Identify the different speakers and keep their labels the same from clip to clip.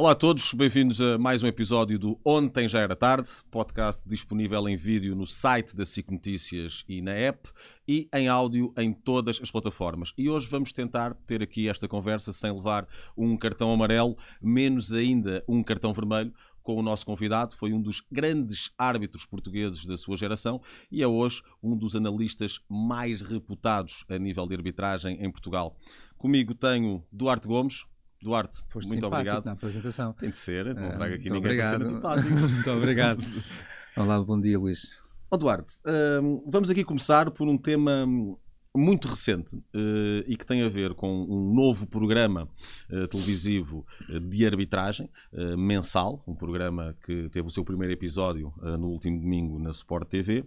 Speaker 1: Olá a todos, bem-vindos a mais um episódio do Ontem Já Era Tarde, podcast disponível em vídeo no site da SIC Notícias e na app e em áudio em todas as plataformas. E hoje vamos tentar ter aqui esta conversa sem levar um cartão amarelo, menos ainda um cartão vermelho, com o nosso convidado, foi um dos grandes árbitros portugueses da sua geração e é hoje um dos analistas mais reputados a nível de arbitragem em Portugal. Comigo tenho Duarte Gomes. Duarte,
Speaker 2: Foste
Speaker 1: muito obrigado.
Speaker 2: na apresentação.
Speaker 1: Tem de ser, não
Speaker 2: Ah,
Speaker 1: trago aqui
Speaker 2: muito
Speaker 1: ninguém para ser
Speaker 2: obrigado. muito obrigado. Olá, bom dia, Luís.
Speaker 1: Ó Duarte, hum, vamos aqui começar por um tema hum, muito recente eh, e que tem a ver com um novo programa eh, televisivo eh, de arbitragem eh, mensal, um programa que teve o seu primeiro episódio no último domingo na Sport TV,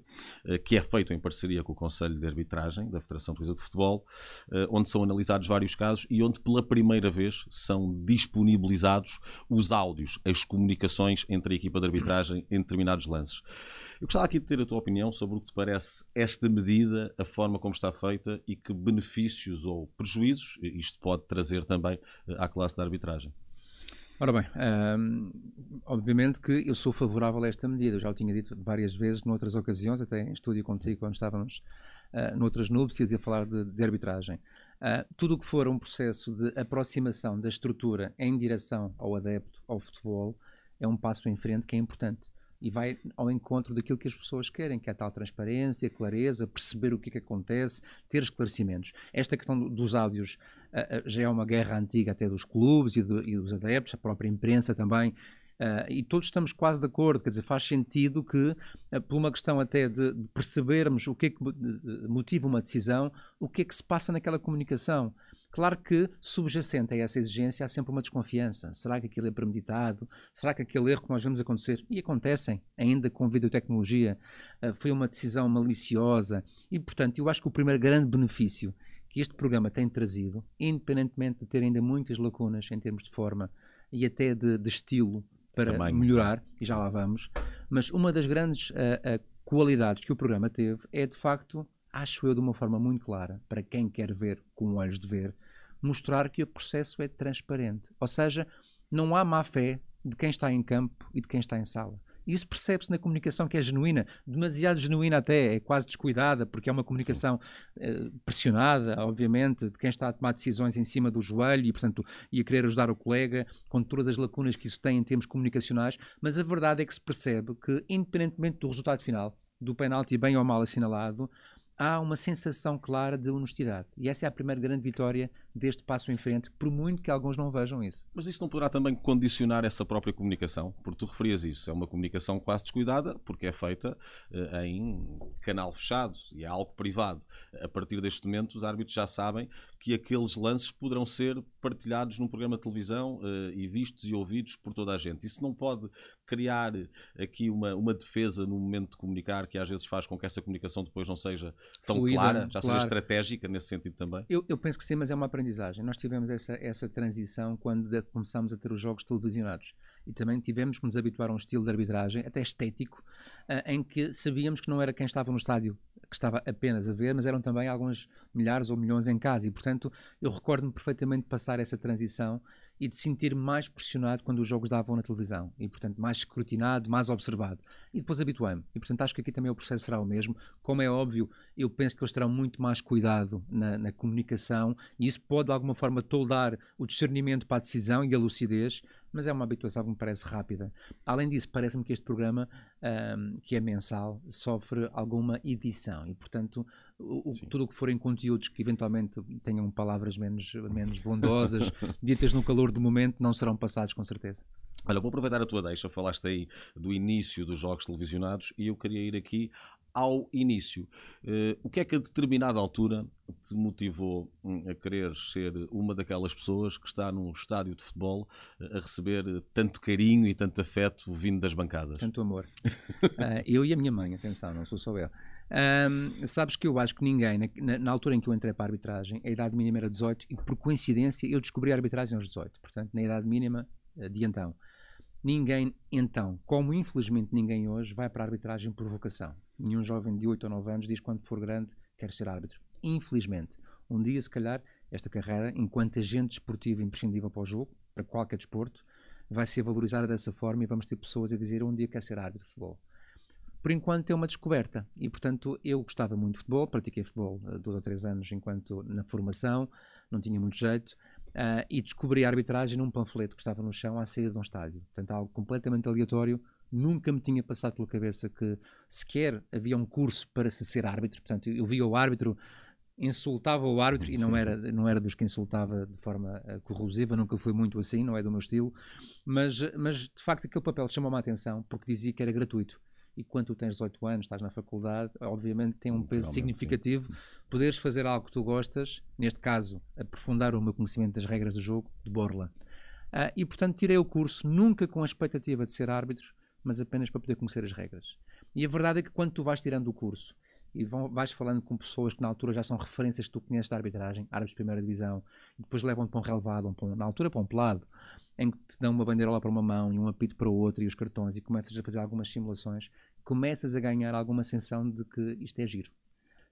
Speaker 1: que é feito em parceria com o Conselho de Arbitragem da Federação Portuguesa de Futebol, onde são analisados vários casos e onde pela primeira vez são disponibilizados os áudios, as comunicações entre a equipa de arbitragem em determinados lances. Eu gostava aqui de ter a tua opinião sobre o que te parece esta medida, a forma como está feita e que benefícios ou prejuízos isto pode trazer também eh, à classe da arbitragem.
Speaker 2: Ora bem, hum, obviamente que eu sou favorável a esta medida. Eu já o tinha dito várias vezes, noutras ocasiões, até em estúdio contigo, quando estávamos uh, noutras núpcias e a falar de, de arbitragem. Uh, tudo o que for um processo de aproximação da estrutura em direção ao adepto, ao futebol, é um passo em frente que é importante. E vai ao encontro daquilo que as pessoas querem, que é a tal transparência, clareza, perceber o que é que acontece, ter esclarecimentos. Esta questão do- dos áudios uh, já é uma guerra antiga até dos clubes e, do- e dos adeptos, a própria imprensa também. Uh, e todos estamos quase de acordo, quer dizer, faz sentido que, uh, por uma questão até de, de percebermos o que é que motiva uma decisão, o que é que se passa naquela comunicação. Claro que, subjacente a essa exigência, há sempre uma desconfiança. Será que aquilo é premeditado? Será que aquele erro que nós vemos acontecer, e acontecem, ainda com videotecnologia, uh, foi uma decisão maliciosa? E, portanto, eu acho que o primeiro grande benefício que este programa tem trazido, independentemente de ter ainda muitas lacunas em termos de forma e até de, de estilo para
Speaker 1: Também.
Speaker 2: melhorar, e já lá vamos, mas uma das grandes ah, ah, qualidades que o programa teve é, de facto, acho eu de uma forma muito clara, para quem quer ver com olhos de ver, mostrar que o processo é transparente. Ou seja, não há má fé de quem está em campo e de quem está em sala. Isso percebe-se na comunicação que é genuína, demasiado genuína até, é quase descuidada, porque é uma comunicação eh, pressionada, obviamente, de quem está a tomar decisões em cima do joelho e, portanto, e a querer ajudar o colega, com todas as lacunas que isso tem em termos comunicacionais, mas a verdade é que se percebe que, independentemente do resultado final, do penalti bem ou mal assinalado, há uma sensação clara de honestidade. E essa é a primeira grande vitória deste passo em frente, por muito que alguns não vejam isso.
Speaker 1: Mas isso não poderá também condicionar essa própria comunicação? Porque tu referias isso, é uma comunicação quase descuidada, porque é feita eh, em canal fechado e é algo privado. A partir deste momento, os árbitros já sabem que aqueles lances poderão ser partilhados num programa de televisão eh, e vistos e ouvidos por toda a gente. Isso não pode criar aqui uma, uma defesa no momento de comunicar que às vezes faz com que essa comunicação depois não seja tão
Speaker 2: Fluida,
Speaker 1: clara, já
Speaker 2: claro.
Speaker 1: seja estratégica nesse sentido também?
Speaker 2: Eu, eu penso que sim, mas é uma aprendizagem. Nós tivemos essa, essa transição quando começámos a ter os jogos televisionados. E também tivemos que nos habituar a um estilo de arbitragem, até estético, ah, em que sabíamos que não era quem estava no estádio que estava apenas a ver, mas eram também alguns milhares ou milhões em casa. E, portanto, eu recordo-me perfeitamente de passar essa transição e de sentir mais pressionado quando os jogos davam na televisão. E, portanto, mais escrutinado, mais observado. E depois habituei-me. E, portanto, acho que aqui também o processo será o mesmo. Como é óbvio, eu penso que eles terão muito mais cuidado na, na comunicação e isso pode, de alguma forma, toldar o discernimento para a decisão e a lucidez, mas é uma habituação que me parece rápida. Além disso, parece-me que este programa, ahm, que é mensal, sofre alguma edição e, portanto, o- tudo o que forem conteúdos que eventualmente tenham palavras menos, menos bondosas, ditas no calor do momento, não serão passados com certeza.
Speaker 1: Olha, vou aproveitar a tua deixa, falaste aí do início dos jogos televisionados e eu queria ir aqui ao início. Eh, o que é que a determinada altura te motivou hum, a querer ser uma daquelas pessoas que está num estádio de futebol eh, a receber tanto carinho e tanto afeto vindo das bancadas?
Speaker 2: Tanto amor. Ah, eu e a minha mãe, atenção, não sou só eu. Ahm, sabes que eu acho que ninguém, na, na- na altura em que eu entrei para a arbitragem, a idade mínima era 18 e por coincidência eu descobri a arbitragem aos 18. Portanto, na idade mínima eh, de então. Ninguém, então, como infelizmente ninguém hoje, vai para a arbitragem por vocação. Nenhum jovem de 8 ou 9 anos diz quando for grande quer ser árbitro. Infelizmente. Um dia, se calhar, esta carreira, enquanto agente desportivo imprescindível para o jogo, para qualquer desporto, vai ser valorizada dessa forma e vamos ter pessoas a dizer um dia quer ser árbitro de futebol. Por enquanto é uma descoberta e, portanto, eu gostava muito de futebol, pratiquei futebol uh, dois ou três anos enquanto na formação, não tinha muito jeito, uh, e descobri a arbitragem num panfleto que estava no chão à saída de um estádio. Portanto, algo completamente aleatório, nunca me tinha passado pela cabeça que sequer havia um curso para se ser árbitro. Portanto, eu via o árbitro, insultava o árbitro e não era, não era dos que insultava de forma uh, corrosiva, nunca foi muito assim, não é do meu estilo. Mas, mas de facto, aquele papel chamou-me a atenção porque dizia que era gratuito. E quando tu tens 18 anos, estás na faculdade, obviamente tem um peso significativo sim. poderes fazer algo que tu gostas, neste caso, aprofundar o meu conhecimento das regras do jogo, de Borla. Uh, e portanto tirei o curso nunca com a expectativa de ser árbitro, mas apenas para poder conhecer as regras. E a verdade é que quando tu vais tirando o curso e vão, vais falando com pessoas que na altura já são referências que tu conheces da arbitragem, árbitros de primeira divisão, e depois levam-te para um relevado, um, para um, na altura para um pelado, em que te dão uma bandeirola para uma mão e um apito para o outro e os cartões, e começas a fazer algumas simulações, começas a ganhar alguma sensação de que isto é giro.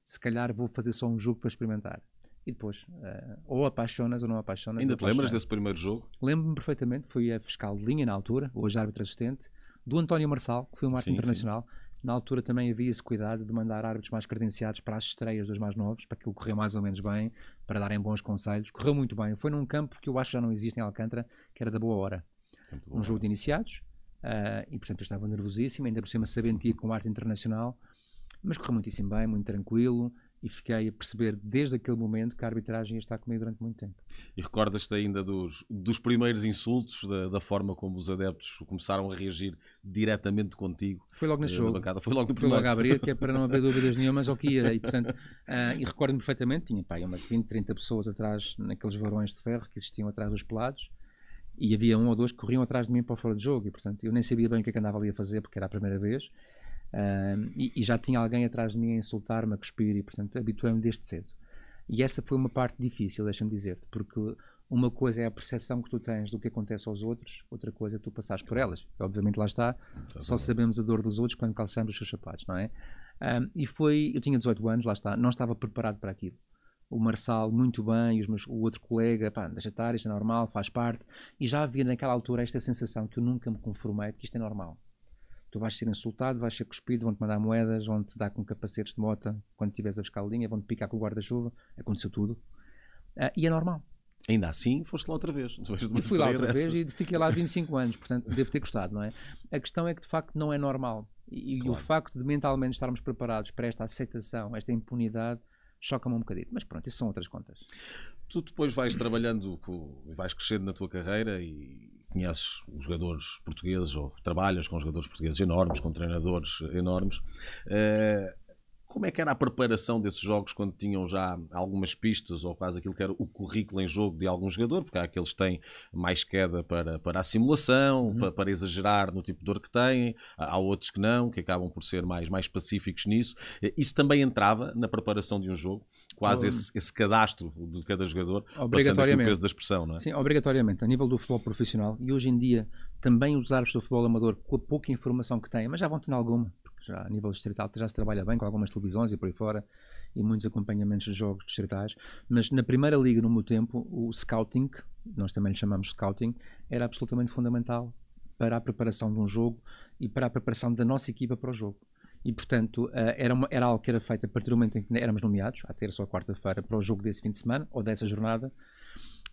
Speaker 2: Se calhar vou fazer só um jogo para experimentar. E depois, uh, ou apaixonas ou não apaixonas.
Speaker 1: Ainda te lembras desse primeiro jogo?
Speaker 2: Lembro-me perfeitamente, fui a fiscal de linha na altura, hoje árbitro assistente, do António Marçal, que foi um árbitro internacional. Sim. Na altura também havia esse cuidado de mandar árbitros mais credenciados para as estreias dos mais novos, para que ele correr mais ou menos bem, para darem bons conselhos. Correu muito bem. Foi num campo que eu acho que já não existe em Alcântara, que era da boa hora. Um jogo de iniciados. Uh, e portanto eu estava nervosíssimo, ainda por cima sabendo que ia com arte internacional, mas correu muitíssimo bem, muito tranquilo e fiquei a perceber desde aquele momento que a arbitragem ia estar comigo durante muito tempo.
Speaker 1: E recordas-te ainda dos, dos primeiros insultos, da, da, forma como os adeptos começaram a reagir diretamente contigo?
Speaker 2: Foi logo nesse jogo.
Speaker 1: Bancada. Foi logo no
Speaker 2: Foi logo a abrir, que é para não haver dúvidas nenhumas ao que ia. E, portanto, uh, e recordo-me perfeitamente, tinha pá, umas 20, 30 pessoas atrás, naqueles varões de ferro que existiam atrás dos pelados, e havia um ou dois que corriam atrás de mim para fora de jogo, e portanto eu nem sabia bem o que, é que andava ali a fazer, porque era a primeira vez, e, e, já tinha alguém atrás de mim a insultar-me, a cuspir, e portanto habituei-me desde cedo. E essa foi uma parte difícil, deixa-me dizer-te, porque uma coisa é a percepção que tu tens do que acontece aos outros, outra coisa é tu passares por elas. Obviamente lá está, só sabemos a dor dos outros quando calçamos os seus sapatos, não é? Um, e foi, eu tinha 18 anos, lá está, não estava preparado para aquilo. O Marçal, muito bem, e meus, o outro colega, pá, deixa estar, isto é normal, faz parte. E já havia naquela altura esta sensação que eu nunca me conformei de que isto é normal tu vais ser insultado, vais ser cuspido, vão-te mandar moedas, vão-te dar com capacetes de moto quando tiveres a escalinha, vão-te picar com o guarda-chuva, aconteceu tudo. Uh, e é normal.
Speaker 1: Ainda assim, foste lá outra vez.
Speaker 2: E fui lá outra vez e fiquei lá 25 anos, portanto, devo ter gostado, não é? A questão é que, de facto, não é normal. E, claro. o facto de mentalmente estarmos preparados para esta aceitação, esta impunidade, choca-me um bocadinho. Mas pronto, isso são outras contas.
Speaker 1: Tu depois vais trabalhando, vais crescendo na tua carreira e conheces os jogadores portugueses ou trabalhas com jogadores portugueses enormes, com treinadores enormes. Uh, como é que era a preparação desses jogos quando tinham já algumas pistas ou quase aquilo que era o currículo em jogo de algum jogador? Porque há aqueles que têm mais queda para, para a simulação, uhum. para, para, exagerar no tipo de dor que têm, há outros que não, que acabam por ser mais, mais pacíficos nisso. Isso também entrava na preparação de um jogo? quase esse, esse, cadastro de cada jogador, obrigatoriamente. o peso da expressão, não é?
Speaker 2: Sim, obrigatoriamente, a nível do futebol profissional e hoje em dia também os árbitros do futebol amador, com a pouca informação que têm, mas já vão ter alguma, já a nível distrital já se trabalha bem com algumas televisões e por aí fora e muitos acompanhamentos de jogos distritais, mas na primeira liga, no meu tempo, o scouting, nós também lhe chamamos scouting, era absolutamente fundamental para a preparação de um jogo e para a preparação da nossa equipa para o jogo. E portanto eh, era, uma, era algo que era feito a partir do momento em que éramos nomeados, à terça ou quarta-feira, para o jogo desse fim de semana ou dessa jornada,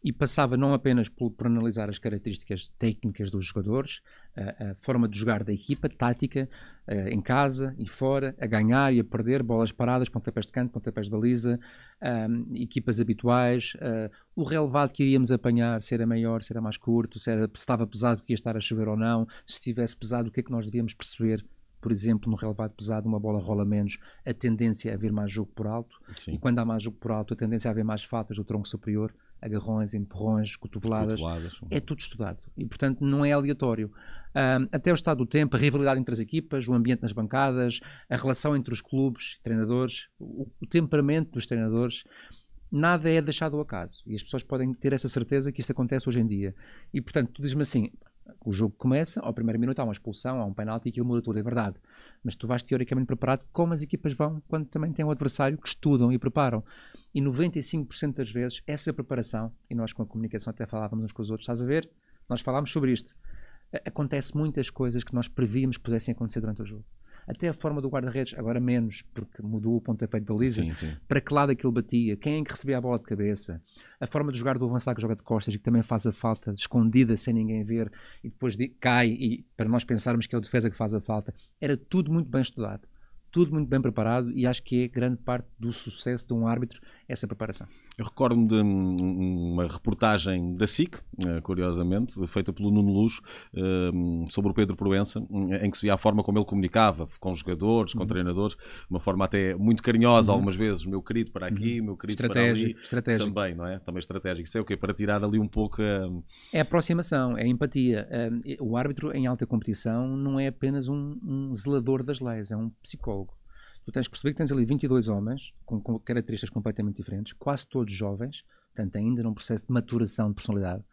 Speaker 2: e passava não apenas por, por analisar as características técnicas dos jogadores, a, a, forma de jogar da equipa, tática, eh, em casa e fora, a ganhar e a perder, bolas paradas, pontapés de canto, pontapés de baliza, um, equipas habituais, uh, o relevado que iríamos apanhar, se era maior, se era mais curto, se, era, se estava pesado, que ia estar a chover ou não, se estivesse pesado, o que é que nós devíamos perceber por exemplo, no relevado pesado, uma bola rola menos, a tendência é haver mais jogo por alto. Sim. E quando há mais jogo por alto, a tendência é haver mais faltas do tronco superior, agarrões, empurrões, cotoveladas. cotoveladas. É tudo estudado. E, portanto, não é aleatório. Um, até o estado do tempo, a rivalidade entre as equipas, o ambiente nas bancadas, a relação entre os clubes e treinadores, o, o temperamento dos treinadores nada é deixado ao acaso. E as pessoas podem ter essa certeza que isso acontece hoje em dia. E, portanto, tu dizes-me assim: o jogo começa, ao primeiro minuto há uma expulsão, há um penalti e aquilo muda tudo, é verdade. Mas tu vais teoricamente preparado como as equipas vão quando também têm um adversário que estudam e preparam. E 95% das vezes essa preparação, e nós com a comunicação até falávamos uns com os outros, estás a ver? Nós falámos sobre isto. acontece muitas coisas que nós prevíamos que pudessem acontecer durante o jogo. Até a forma do guarda-redes, agora menos, porque mudou o pontapé de baliza,
Speaker 1: Sim, sim.
Speaker 2: para que lado aquilo batia, quem é que recebia a bola de cabeça, a forma de jogar do avançado que joga de costas e que também faz a falta escondida sem ninguém ver e depois de- cai e para nós pensarmos que é o defesa que faz a falta. Era tudo muito bem estudado, tudo muito bem preparado e acho que é grande parte do sucesso de um árbitro essa preparação.
Speaker 1: Eu recordo-me de um- uma reportagem da SIC, eh, curiosamente, feita pelo Nuno Luz, eh, sobre o Pedro Proença, eh, em que se via a forma como ele comunicava com jogadores,
Speaker 2: Uhum.
Speaker 1: com treinadores, de uma forma até muito carinhosa, algumas vezes, meu querido para aqui, meu querido para ali.
Speaker 2: Uhum. Estratégico, estratégico.
Speaker 1: Também, não é? Também estratégico. Isso é o quê? Para tirar ali um pouco a...
Speaker 2: É aproximação, é empatia. Um, o árbitro em alta competição não é apenas um, um zelador das leis, é um psicólogo. Tu tens que perceber que tens ali 22 homens com, com características completamente diferentes, quase todos jovens, portanto ainda num processo de maturação de personalidade,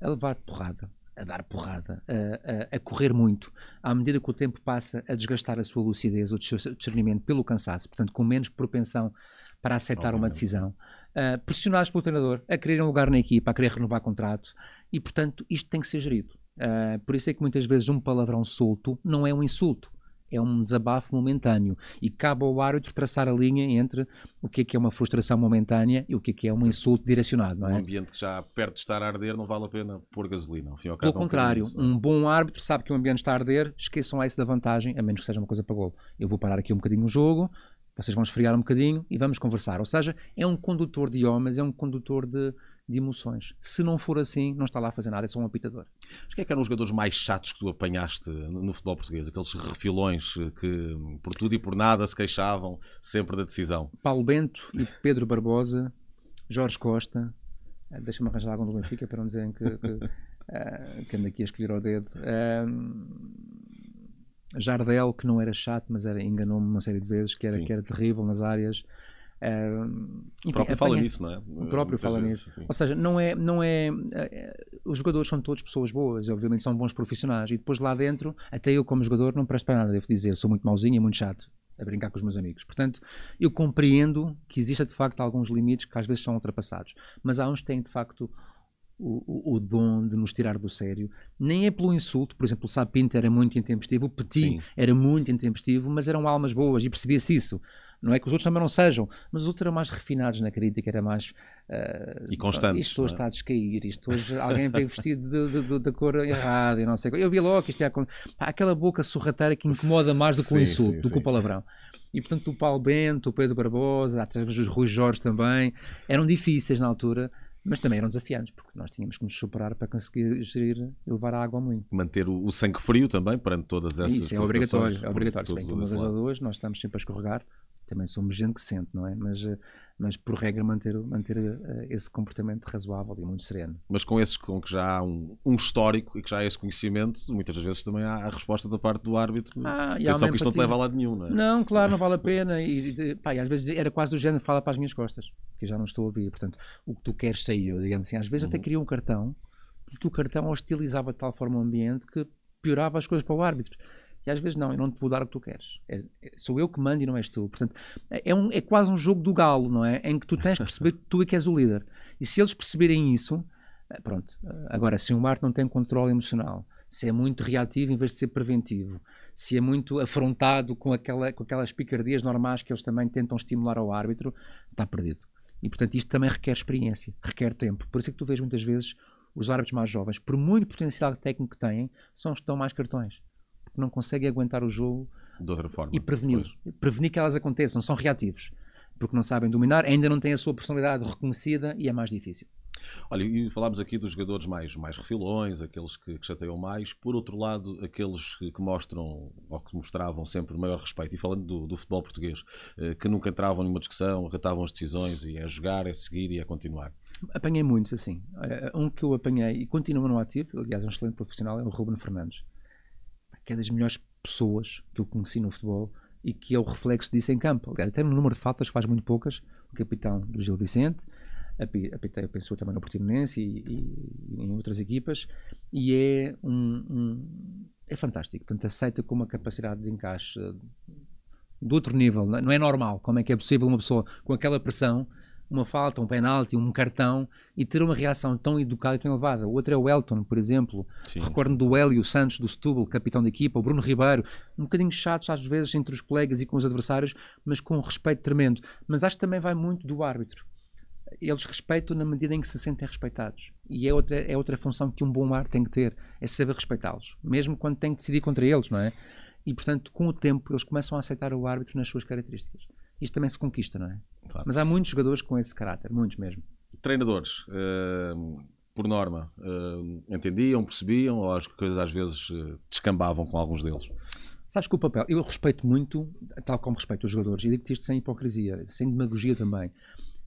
Speaker 2: a levar porrada, a dar porrada, a, a- a correr muito, à medida que o tempo passa a desgastar a sua lucidez, o seu discernimento pelo cansaço, portanto com menos propensão para aceitar uma decisão, uh, pressionados pelo treinador, a quererem um lugar na equipa, a querer renovar contrato, e portanto isto tem que ser gerido. Uh, por isso é que muitas vezes um palavrão solto não é um insulto, é um desabafo momentâneo e cabe ao árbitro traçar a linha entre o que é que é uma frustração momentânea e o que é que é um insulto direcionado, não
Speaker 1: Um
Speaker 2: é?
Speaker 1: ambiente que já perto de estar a arder não vale a pena pôr gasolina. Ao fim ao
Speaker 2: Pelo
Speaker 1: é um
Speaker 2: contrário,
Speaker 1: isso, não é?
Speaker 2: um bom árbitro sabe que o ambiente está a arder, esqueçam lá isso da vantagem, a menos que seja uma coisa para gol. Eu vou parar aqui um bocadinho o jogo, vocês vão esfriar um bocadinho e vamos conversar. Ou seja, é um condutor de homens, é um condutor de, de emoções. Se não for assim, não está lá a fazer nada, é só um apitador.
Speaker 1: Mas quem é que eram os jogadores mais chatos que tu apanhaste no no futebol português? Aqueles refilões que por tudo e por nada se queixavam sempre da decisão.
Speaker 2: Paulo Bento e Pedro Barbosa, Jorge Costa, eh, deixa-me arranjar algum do Benfica para não dizerem que, que, eh, que ando aqui a escolher ao dedo. Eh, Jardel, que não era chato, mas era, enganou-me uma série de vezes, que era,
Speaker 1: Sim.
Speaker 2: que era terrível nas áreas. Eh,
Speaker 1: O
Speaker 2: enfim,
Speaker 1: próprio fala
Speaker 2: apanha-
Speaker 1: nisso, não é?
Speaker 2: O próprio
Speaker 1: Muitas
Speaker 2: fala nisso.
Speaker 1: sim.
Speaker 2: Ou seja, não é, não é, eh, Os jogadores são todos pessoas boas, obviamente são bons profissionais. E depois lá dentro, até eu, como jogador, não presto para nada, devo dizer. Sou muito mauzinho e muito chato a brincar com os meus amigos. Portanto, eu compreendo que exista de facto alguns limites que às vezes são ultrapassados. Mas há uns que têm de facto o, o, o dom de nos tirar do sério. Nem é pelo insulto, por exemplo, o Sapinto era muito intempestivo, o Petit
Speaker 1: Sim.
Speaker 2: era muito intempestivo, mas eram almas boas e percebia-se isso. Não é que os outros também não sejam, mas os outros eram mais refinados na crítica, era mais. ah,
Speaker 1: E constantes,
Speaker 2: Isto hoje
Speaker 1: é?
Speaker 2: está a descair, isto hoje alguém veio vestido da cor errada e não sei. o. Eu vi logo que isto acontecer. Pá, Aquela boca sorrateira que incomoda mais do que o insulto,
Speaker 1: sim,
Speaker 2: do que o palavrão. E portanto, o Paulo Bento, o Pedro Barbosa, através dos Rui Jorge também, eram difíceis na altura, mas também eram desafiantes, porque nós tínhamos que nos superar para conseguir gerir e levar a água ao moinho.
Speaker 1: Manter o, o sangue frio também perante todas essas
Speaker 2: Isso é obrigatório, é obrigatório. Se bem que
Speaker 1: lado.
Speaker 2: hoje nós estamos sempre a escorregar, também somos gente que sente, não é? Mas, eh, mas por regra manter, manter eh, esse comportamento razoável e muito sereno.
Speaker 1: Mas com esses com que já há um, um histórico e que já há esse conhecimento, muitas vezes também há a resposta da parte do árbitro.
Speaker 2: Ah, e
Speaker 1: Atenção
Speaker 2: uma
Speaker 1: que isto não te leva a lado nenhum, não é?
Speaker 2: Não, claro, não vale a pena. E, pá, e às vezes era quase do género, fala para as minhas costas, que eu já não estou a ouvir. Portanto, o que tu queres saiu, digamos assim. Às vezes até
Speaker 1: Uhum.
Speaker 2: queria um cartão, porque o cartão hostilizava de tal forma o ambiente que piorava as coisas para o árbitro. E às vezes não, eu não te vou dar o que tu queres. É- é- sou eu que mando e não és tu. Portanto, é, é um- é quase um jogo do galo, não é? Em que tu tens de perceber que tu é que és o líder. E se eles perceberem isso, eh, pronto. Eh, Agora, se um árbitro não tem controle emocional, se é muito reativo em vez de ser preventivo, se é muito afrontado com, aquela, com aquelas picardias normais que eles também tentam estimular ao árbitro, está perdido. E portanto isto também requer experiência, requer tempo. Por isso é que tu vês muitas vezes os árbitros mais jovens, por muito potencial técnico que têm, são os que dão mais cartões. Porque não conseguem aguentar o jogo
Speaker 1: De outra forma.
Speaker 2: e prevenir.
Speaker 1: Pois.
Speaker 2: Prevenir que elas aconteçam, são reativos. Porque não sabem dominar, ainda não têm a sua personalidade reconhecida e é mais difícil.
Speaker 1: Olha, e falámos aqui dos jogadores mais, mais refilões, aqueles que, que chateiam mais. Por outro lado, aqueles que, que mostram, ou que mostravam sempre maior respeito. E falando do, do futebol português, eh, que nunca entravam numa discussão, acatavam as decisões e é jogar, é seguir e é continuar.
Speaker 2: Apanhei muitos assim. Eh, Um que eu apanhei e continua no ativo, aliás, é um excelente profissional, é o Ruben Fernandes, que é das melhores pessoas que eu conheci no futebol e que é o reflexo disso em campo. Aliás, até no número de faltas faz muito poucas, o capitão do Gil Vicente, api- apitei, eu penso também no Portimonense e, e- em outras equipas, e é um, um- é fantástico. Portanto, aceita com uma capacidade de encaixe de outro nível. Não é normal como é que é possível uma pessoa com aquela pressão uma falta, um penalti, um cartão e ter uma reação tão educada e tão elevada. O outro é o Elton, por exemplo. Recordo do Hélio Santos, do Setúbal, capitão da equipa, o Bruno Ribeiro, um bocadinho chatos às vezes entre os colegas e com os adversários, mas com um respeito tremendo. Mas acho que também vai muito do árbitro. Eles respeitam na medida em que se sentem respeitados. E é outra, é outra função que um bom ar tem que ter, é saber respeitá-los, mesmo quando tem que decidir contra eles, não é? E, portanto, com o tempo, eles começam a aceitar o árbitro nas suas características. Isto também se conquista, não é? Claro. Mas há muitos jogadores com esse caráter, muitos mesmo.
Speaker 1: Treinadores, uh, por norma, uh, entendiam, percebiam ou as coisas às vezes uh, descambavam com alguns deles?
Speaker 2: Sabes que o papel, eu respeito muito, tal como respeito os jogadores, e digo-te isto sem hipocrisia, sem demagogia também.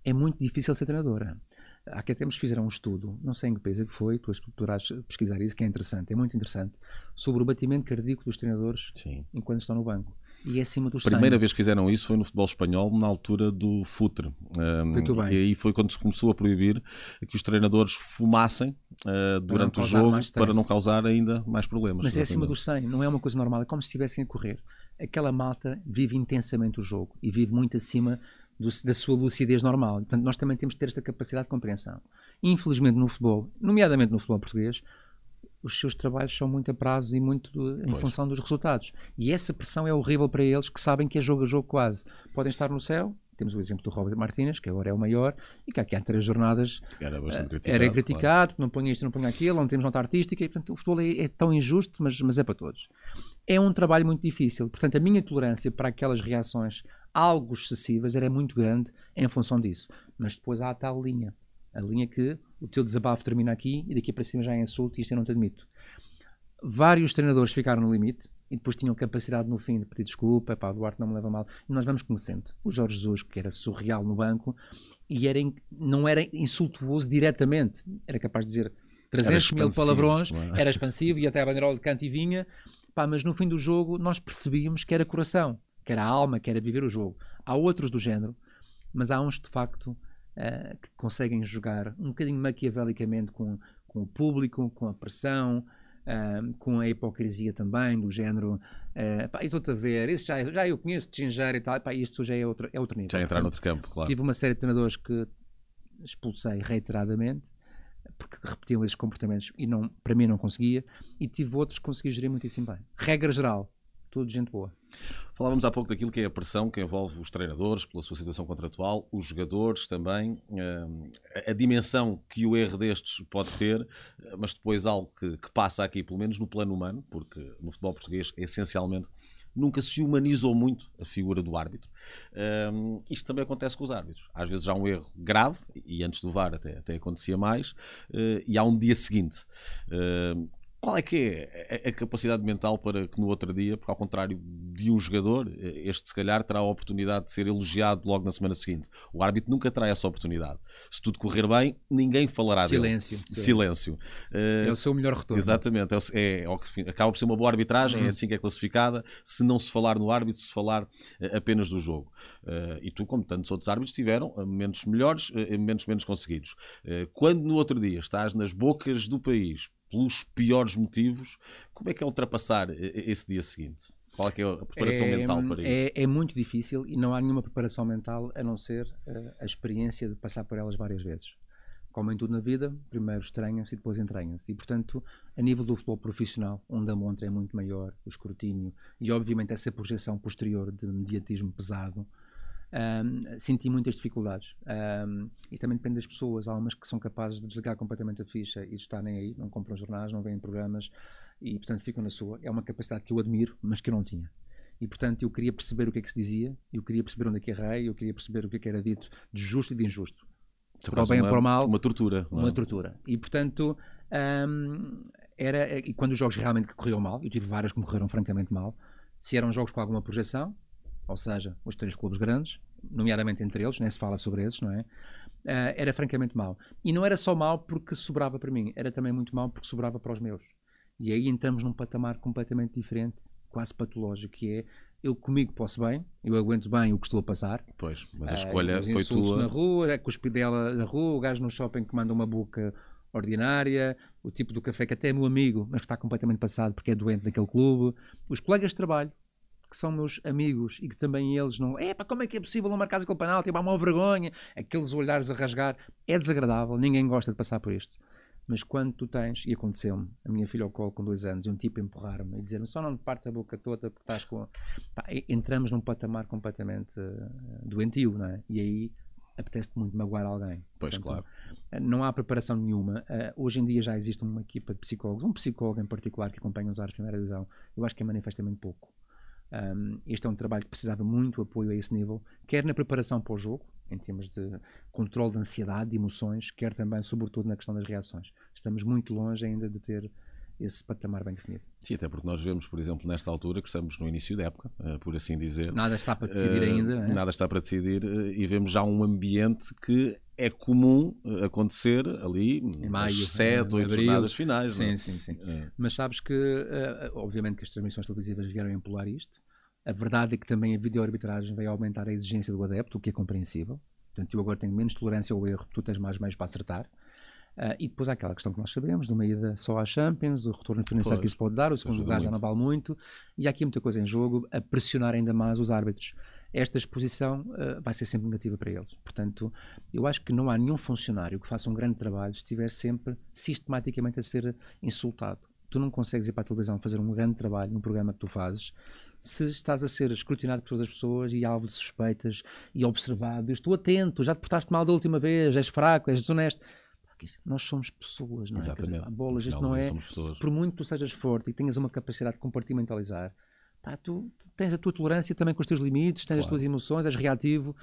Speaker 2: É muito difícil ser treinadora. Há que tempos fizeram um estudo, não sei em que país é que foi, tu, irás pesquisar isso, que é interessante, é muito interessante, sobre o batimento cardíaco dos treinadores Sim. enquanto estão no banco e é acima dos
Speaker 1: A primeira 100. vez que fizeram isso foi no futebol espanhol, na altura do futre.
Speaker 2: Muito bem.
Speaker 1: E aí foi quando se começou a proibir que os treinadores fumassem uh, durante o jogo para não causar ainda mais problemas.
Speaker 2: Mas é acima dos 100, não é uma coisa normal, é como se estivessem a correr. Aquela malta vive intensamente o jogo e vive muito acima do, da sua lucidez normal. Portanto, nós também temos que ter esta capacidade de compreensão. Infelizmente no futebol, nomeadamente no futebol português, os seus trabalhos são muito a prazo e muito do, em pois. função dos resultados. E essa pressão é horrível para eles que sabem que é jogo a jogo quase. Podem estar no céu, temos o exemplo do Robert Martínez, que agora é o maior, e que aqui há três jornadas
Speaker 1: era, bastante uh, criticado,
Speaker 2: era criticado, claro. não põe isto, não põe aquilo, não temos nota artística, e portanto o futebol é, é, tão injusto, mas, mas é para todos. É um trabalho muito difícil, portanto a minha tolerância para aquelas reações algo excessivas era muito grande em função disso. Mas depois há a tal linha, a linha que o teu desabafo termina aqui e daqui para cima já é insulto e isto eu não te admito. Vários treinadores ficaram no limite e depois tinham capacidade no fim de pedir desculpa, pá, Duarte não me leva mal. E nós vamos conhecendo. O Jorge Jesus, que era surreal no banco, e era, não era insultuoso diretamente, era capaz de dizer 300 mil palavrões, é? era expansivo e até a bandeirola de canto e vinha, pá, mas no fim do jogo nós percebíamos que era coração, que era alma, que era viver o jogo. Há outros do género, mas há uns de facto uh, que conseguem jogar um bocadinho maquiavelicamente com, com o público, com a pressão, uh, com a hipocrisia também, do género, uh, pá, estou-te a ver, isso já, já eu conheço de Ginger e tal, pá, isto já é outro, é outro nível.
Speaker 1: Já entrar noutro campo, claro.
Speaker 2: Tive uma série de treinadores que expulsei reiteradamente, porque repetiam esses comportamentos e não, para mim não conseguia, e tive outros que consegui gerir muitíssimo bem. Regra geral, tudo gente boa.
Speaker 1: Falávamos há pouco daquilo que é a pressão que envolve os treinadores pela sua situação contratual, os jogadores também, eh, a dimensão que o erro destes pode ter, mas depois algo que, que passa aqui, pelo menos no plano humano, porque no futebol português, essencialmente, nunca se humanizou muito a figura do árbitro. Um, isto também acontece com os árbitros. Às vezes há um erro grave, e antes do VAR até, até acontecia mais, uh, e há um dia seguinte. Qual é que é a capacidade mental para que no outro dia, porque ao contrário de um jogador, este se calhar terá a oportunidade de ser elogiado logo na semana seguinte. O árbitro nunca terá essa oportunidade. Se tudo correr bem, ninguém falará
Speaker 2: silêncio,
Speaker 1: dele. Silêncio. Silêncio.
Speaker 2: É o seu melhor retorno.
Speaker 1: Exatamente. É, é, acaba por ser uma boa arbitragem, é uhum. é assim que é classificada. Se não se falar no árbitro, se falar eh, apenas do jogo. Uh, e tu, como tantos outros árbitros, tiveram momentos melhores, momentos menos conseguidos. Quando no outro dia estás nas bocas do país pelos piores motivos, como é que é ultrapassar esse dia seguinte? Qual é, é a preparação é, mental para
Speaker 2: é,
Speaker 1: isso?
Speaker 2: É muito difícil e não há nenhuma preparação mental a não ser uh, a experiência de passar por elas várias vezes. Como em tudo na vida, primeiro estranha-se e depois entranha-se. E, portanto, a nível do futebol profissional, onde a montra é muito maior, o escrutínio e, obviamente, essa projeção posterior de mediatismo pesado, um, senti muitas dificuldades. Um, e também depende das pessoas. Há umas que são capazes de desligar completamente a ficha e de estarem aí, não compram jornais, não veem programas e, portanto, ficam na sua. É uma capacidade que eu admiro, mas que eu não tinha. E, portanto, eu queria perceber o que é que se dizia, eu queria perceber onde é que errei, eu queria perceber o que é que era dito de justo e de injusto.
Speaker 1: Para o bem ou para o mal. Uma tortura.
Speaker 2: Uma é? tortura. E, portanto, um, era, e quando os jogos realmente corriam mal, eu tive vários que me correram francamente mal, se eram jogos com alguma projeção, ou seja, os três clubes grandes, nomeadamente entre eles, nem se fala sobre esses, não é? Uh, era francamente mau. E não era só mau porque sobrava para mim, era também muito mau porque sobrava para os meus. E aí entramos num patamar completamente diferente, quase patológico, que é eu comigo posso bem, eu aguento bem o que estou a passar.
Speaker 1: Pois, mas a ah, escolha uh, foi tua.
Speaker 2: na rua, a cuspidela na rua, o gajo no shopping que manda uma boca ordinária, o tipo do café que até é meu amigo, mas que está completamente passado porque é doente daquele clube, os colegas de trabalho que são meus amigos e que também eles não. É, pá, como é que é possível não marcar aquele penalti? É uma vergonha. Aqueles olhares a rasgar. É desagradável. Ninguém gosta de passar por isto. Mas quando tu tens, e aconteceu-me, a minha filha ao colo com dois anos, e um tipo empurrar-me e dizer-me só não te parte a boca toda porque estás com. Pá, entramos num patamar completamente uh, doentio, não é? E aí apetece muito magoar alguém.
Speaker 1: Pois, Portanto, claro.
Speaker 2: Eh, não há preparação nenhuma. Uh, hoje em dia já existe uma equipa de psicólogos, um psicólogo em particular que acompanha os árbitros de primeira divisão. Eu acho que é manifestamente pouco. Um, este é um trabalho que precisava muito apoio a esse nível, quer na preparação para o jogo, em termos de controle de ansiedade, de emoções, quer também, sobretudo, na questão das reações. Estamos muito longe ainda de ter esse patamar bem definido.
Speaker 1: Sim, até porque nós vemos, por exemplo, nesta altura, que estamos no início da época, uh, por assim dizer.
Speaker 2: Nada está para decidir uh, ainda. É?
Speaker 1: Nada está para decidir uh, e vemos já um ambiente que é comum acontecer ali em maio, sete, oito jornadas finais.
Speaker 2: Sim, não? É? sim, sim. É. Mas sabes que, obviamente, que as transmissões televisivas vieram empolar isto. A verdade é que também a videoarbitragem vai aumentar a exigência do adepto, o que é compreensível. Portanto, eu agora tenho menos tolerância ao erro, tu tens mais meios para acertar. Uh, e depois há aquela questão que nós sabemos, de uma ida só à Champions, o retorno financeiro pois, que isso pode dar, o segundo lugar já não vale muito, e há aqui muita coisa em jogo a pressionar ainda mais os árbitros. Esta exposição uh, vai ser sempre negativa para eles. Portanto, eu acho que não há nenhum funcionário que faça um grande trabalho se estiver sempre sistematicamente a ser insultado. Tu não consegues ir para a televisão fazer um grande trabalho no programa que tu fazes se estás a ser escrutinado por todas as pessoas e alvo de suspeitas e observado. Estou atento, já te portaste mal da última vez, és fraco, és desonesto nós somos pessoas, não é? Exatamente. Dizer, a bola, isto não é. Por muito que tu sejas forte e tenhas uma capacidade de compartimentalizar, pá, tu tens a tua tolerância também com os teus limites, tens claro. as tuas emoções, és reativo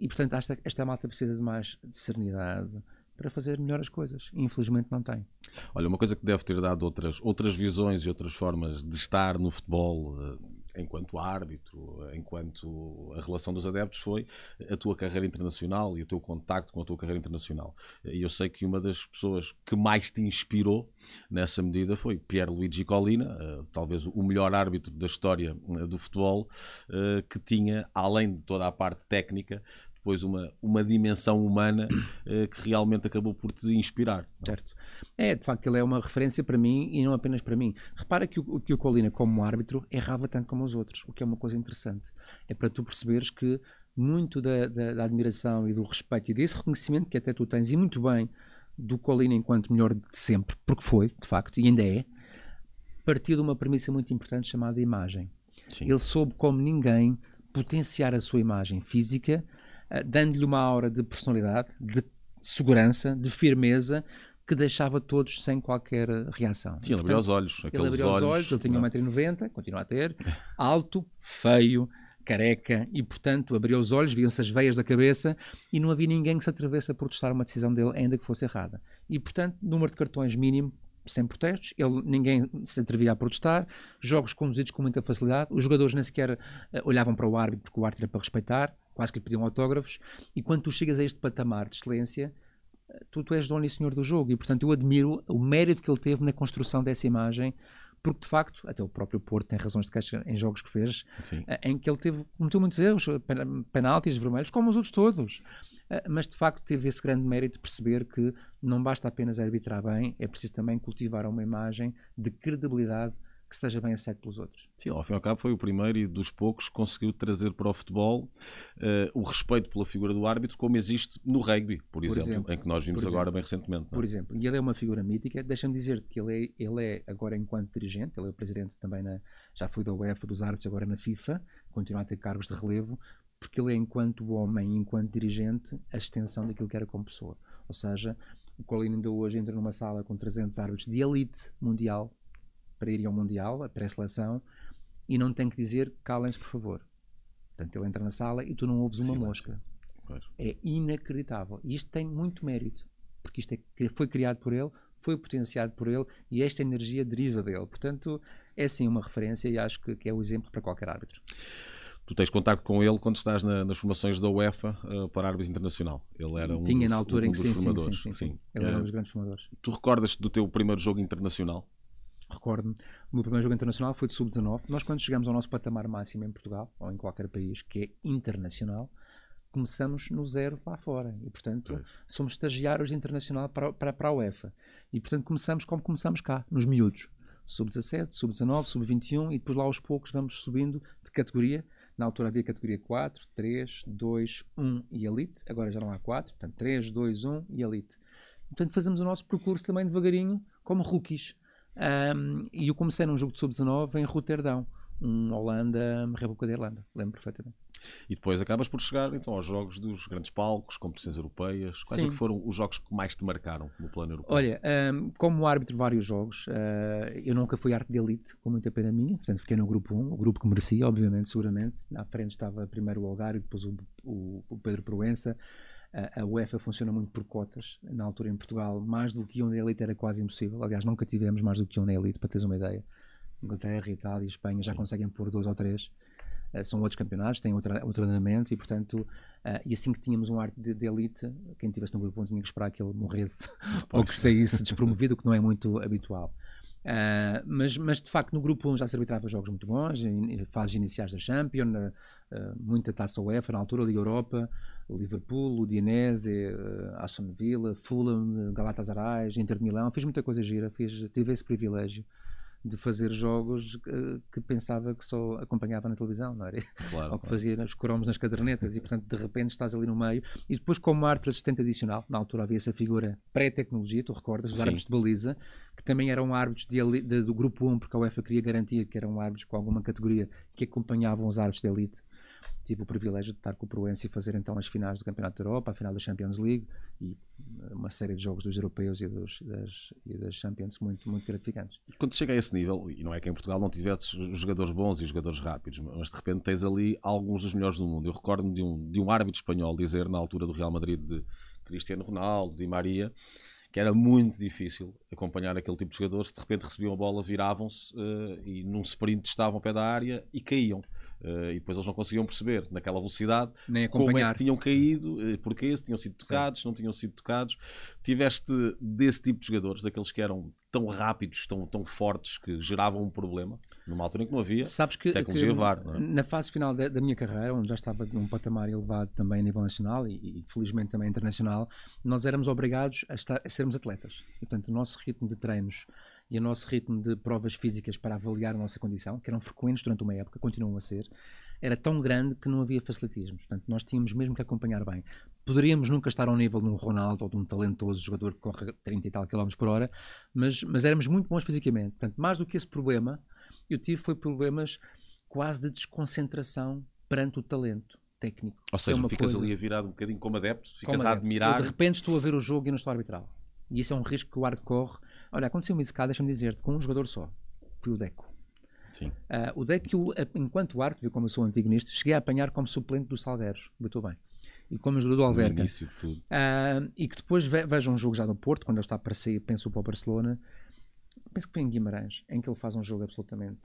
Speaker 2: e, portanto, esta, esta malta precisa de mais de serenidade para fazer melhor as coisas. Infelizmente não tem.
Speaker 1: Olha, uma coisa que deve ter dado outras, outras visões e outras formas de estar no futebol eh, enquanto árbitro, enquanto a relação dos adeptos, foi a tua carreira internacional e o teu contacto com a tua carreira internacional. E eu sei que uma das pessoas que mais te inspirou nessa medida foi Pierre-Luigi Collina, eh, talvez o melhor árbitro da história eh, do futebol, eh, que tinha, além de toda a parte técnica, depois uma, uma dimensão humana uh, que realmente acabou por te inspirar.
Speaker 2: Certo. É, de facto, ele é uma referência para mim e não apenas para mim. Repara que o, que o Colina, como árbitro, errava tanto como os outros, o que é uma coisa interessante. É para tu perceberes que muito da, da, da admiração e do respeito e desse reconhecimento que até tu tens, e muito bem, do Colina enquanto melhor de sempre, porque foi, de facto, e ainda é, partiu de uma premissa muito importante chamada imagem. Sim. Ele soube como ninguém potenciar a sua imagem física dando-lhe uma aura de personalidade, de segurança, de firmeza, que deixava todos sem qualquer reação.
Speaker 1: Sim, ele abriu os olhos.
Speaker 2: Ele abriu os olhos, ele tinha 1,90m, continua a ter, alto, feio, careca, e portanto abriu os olhos, viam-se as veias da cabeça e não havia ninguém que se atrevesse a protestar uma decisão dele, ainda que fosse errada. E portanto, número de cartões mínimo sem protestos, ele, ninguém se atrevia a protestar, jogos conduzidos com muita facilidade, os jogadores nem sequer uh, olhavam para o árbitro, porque o árbitro era para respeitar, quase que lhe pediam autógrafos, e quando tu chegas a este patamar de excelência, eh, tu, tu és dono e senhor do jogo, e portanto eu admiro o mérito que ele teve na construção dessa imagem, porque de facto, até o próprio Porto tem razões de queixa em jogos que fez, Sim. Eh, em que ele teve, cometeu muitos erros, penaltis vermelhos, como os outros todos. Eh, mas de facto teve esse grande mérito de perceber que não basta apenas arbitrar bem, é preciso também cultivar uma imagem de credibilidade que seja bem aceito pelos outros.
Speaker 1: Sim, ao fim e ao cabo foi o primeiro e dos poucos que conseguiu trazer para o futebol uh, o respeito pela figura do árbitro como existe no rugby, por, por exemplo, exemplo, em que nós vimos agora bem recentemente.
Speaker 2: Não? É? Por exemplo, e ele é uma figura mítica, deixa-me dizer que ele é, ele é agora enquanto dirigente, ele é o presidente também, na, já foi da UEFA dos árbitros, agora na FIFA, continua a ter cargos de relevo, porque ele é enquanto homem, enquanto dirigente, a extensão daquilo que era como pessoa. Ou seja, o Colin ainda hoje entra numa sala com 300 árbitros de elite mundial, para irem ao Mundial, a pré-seleção, e não tem que dizer calem-se, por favor. Portanto, ele entra na sala e tu não ouves uma Sim, mosca. É inacreditável. E isto tem muito mérito, porque isto é, foi criado por ele, foi potenciado por ele e esta energia deriva dele. Portanto, é sim uma referência e acho que, que é o exemplo para qualquer árbitro.
Speaker 1: Tu tens contato com ele quando estás na, nas formações da UEFA uh, para árbitro internacional. Ele era um
Speaker 2: Tinha
Speaker 1: dos,
Speaker 2: na altura
Speaker 1: um
Speaker 2: em que sim, sim, sim, sim, Ele era um dos grandes formadores.
Speaker 1: Tu recordas-te do teu primeiro jogo internacional?
Speaker 2: Recordo-me, o meu primeiro jogo internacional foi de sub-19. Nós, quando chegamos ao nosso patamar máximo em Portugal, ou em qualquer país que é internacional, começamos no zero lá fora. E, portanto, somos estagiários de internacional para, para, para a UEFA. E, portanto, começamos como começamos cá, nos miúdos. sub-17, sub-19, sub-21 e depois lá aos poucos vamos subindo de categoria. Na altura havia categoria 4, 3, 2, 1 e Elite. Agora já não há 4, portanto 3, 2, 1 e Elite. Portanto fazemos o nosso percurso também devagarinho como rookies. Um, e eu comecei num jogo de sub-19 em Roterdão, um Holanda, República da Irlanda, lembro perfeitamente.
Speaker 1: E depois acabas por chegar então aos jogos dos grandes palcos, competições europeias. Quais é que foram os jogos que mais te marcaram no plano europeu?
Speaker 2: Olha, um, como árbitro de vários jogos, uh, eu nunca fui arte de elite, com muita pena minha, portanto fiquei no grupo 1, o grupo que merecia, obviamente, seguramente. Na frente estava primeiro o Algário, depois o, o, o Pedro Proença. A, a UEFA funciona muito por cotas. Na altura em Portugal, mais do que um na elite era quase impossível. Aliás, nunca tivemos mais do que um na elite, para teres uma ideia. Inglaterra, Itália e Espanha já Sim. conseguem pôr dois ou três. Uh, são outros campeonatos, têm outro, outro treinamento e, portanto, uh, e assim que tínhamos um arte de, de elite, quem estivesse no grupo tinha que esperar que ele morresse ou que saísse despromovido, o que não é muito habitual. Uh, mas, mas de facto no grupo 1 já se arbitrava jogos muito bons, em, fases iniciais da Champions, uh, muita taça UEFA na altura, Liga Europa, Liverpool, Udinese, uh, Aston Villa, Fulham, Galatasaray, Inter de Milão, fiz muita coisa gira, fiz, tive esse privilégio de fazer jogos uh, que pensava que só acompanhava na televisão, não era? Claro, Ou que fazia os cromos nas cadernetas e, portanto, de repente estás ali no meio. E depois, como árbitro assistente adicional, na altura havia essa figura pré-tecnologia, tu recordas, os árbitros de baliza, que também eram árbitros de, de, do grupo 1, porque a UEFA queria garantir que eram árbitros com alguma categoria que acompanhavam os árbitros de elite tive o privilégio de estar com o Proença e fazer então as finais do Campeonato da Europa, a final da Champions League e uma série de jogos dos europeus e, dos, das, e das Champions muito, muito gratificantes.
Speaker 1: Quando chega a esse nível, e não é que em Portugal não tivesses jogadores bons e jogadores rápidos, mas de repente tens ali alguns dos melhores do mundo. Eu recordo-me de um, de um árbitro espanhol dizer na altura do Real Madrid de Cristiano Ronaldo, de Maria, que era muito difícil acompanhar aquele tipo de jogadores. De repente recebiam a bola, viravam-se uh, e num sprint estavam ao pé da área e caíam. Uh, e depois eles não conseguiam perceber naquela velocidade como é que tinham caído, uh, porquê, se tinham sido tocados, se não tinham sido tocados. Tiveste desse tipo de jogadores, daqueles que eram tão rápidos, tão, tão fortes, que geravam um problema, numa altura em que não havia
Speaker 2: Sabes que, tecnologia que, VAR. É? Na fase final da, da, minha carreira, onde já estava num patamar elevado também a nível nacional e, e felizmente também internacional, nós éramos obrigados a, estar, a sermos atletas. E, portanto, o nosso ritmo de treinos e o nosso ritmo de provas físicas para avaliar a nossa condição, que eram frequentes durante uma época, continuam a ser, era tão grande que não havia facilitismos. Portanto, nós tínhamos mesmo que acompanhar bem. Poderíamos nunca estar ao nível de um Ronaldo ou de um talentoso jogador que corre 30 e tal km por hora, mas, mas éramos muito bons fisicamente. Portanto, mais do que esse problema, eu tive foi problemas quase de desconcentração perante o talento técnico.
Speaker 1: Ou seja, é ficas coisa... ali a virar um bocadinho como adepto, ficas como a admirar.
Speaker 2: Eu, de repente estou a ver o jogo e não estou a arbitrar. E isso é um risco que o árbitro corre Olha, aconteceu-me isso cá, deixa-me dizer-te, com um jogador só. Foi o Deco. Sim. Uh, o Deco, enquanto árbitro, viu como eu sou antigo nisto, cheguei a apanhar como suplente dos Salgueiros. Muito bem. E como jogador do Alverca. Uh, e que depois ve veja um jogo já no Porto, quando ele está para sair, penso para o Barcelona. Penso que foi em Guimarães, em que ele faz um jogo absolutamente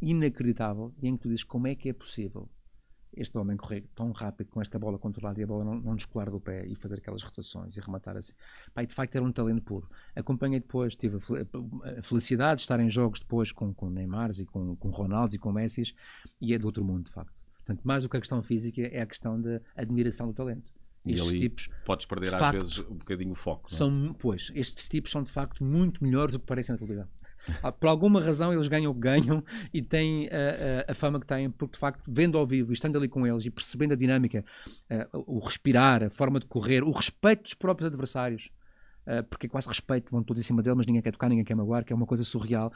Speaker 2: inacreditável e em que tu dizes como é que é possível este homem correr tão rápido com esta bola controlada e a bola não, não descolar do pé e fazer aquelas rotações e rematar assim. Pai, de facto era um talento puro. Acompanhei depois, tive a felicidade de estar em jogos depois com, com Neymar e com, com Ronaldo e com Messi e é do outro mundo, de facto. Portanto, mais do que a questão física é a questão da admiração do talento.
Speaker 1: E estes tipos, podes perder às facto, vezes um bocadinho o foco.
Speaker 2: É? São, pois, estes tipos são de facto muito melhores do que parecem na televisão. Ah, por alguma razão eles ganham o que ganham e têm a, ah, a, ah, a, fama que têm, porque de facto, vendo ao vivo e estando ali com eles e percebendo a dinâmica, o respirar, a forma de correr, o respeito dos próprios adversários, porque é quase respeito, vão todos em cima dele, mas ninguém quer tocar, ninguém quer magoar, que é uma coisa surreal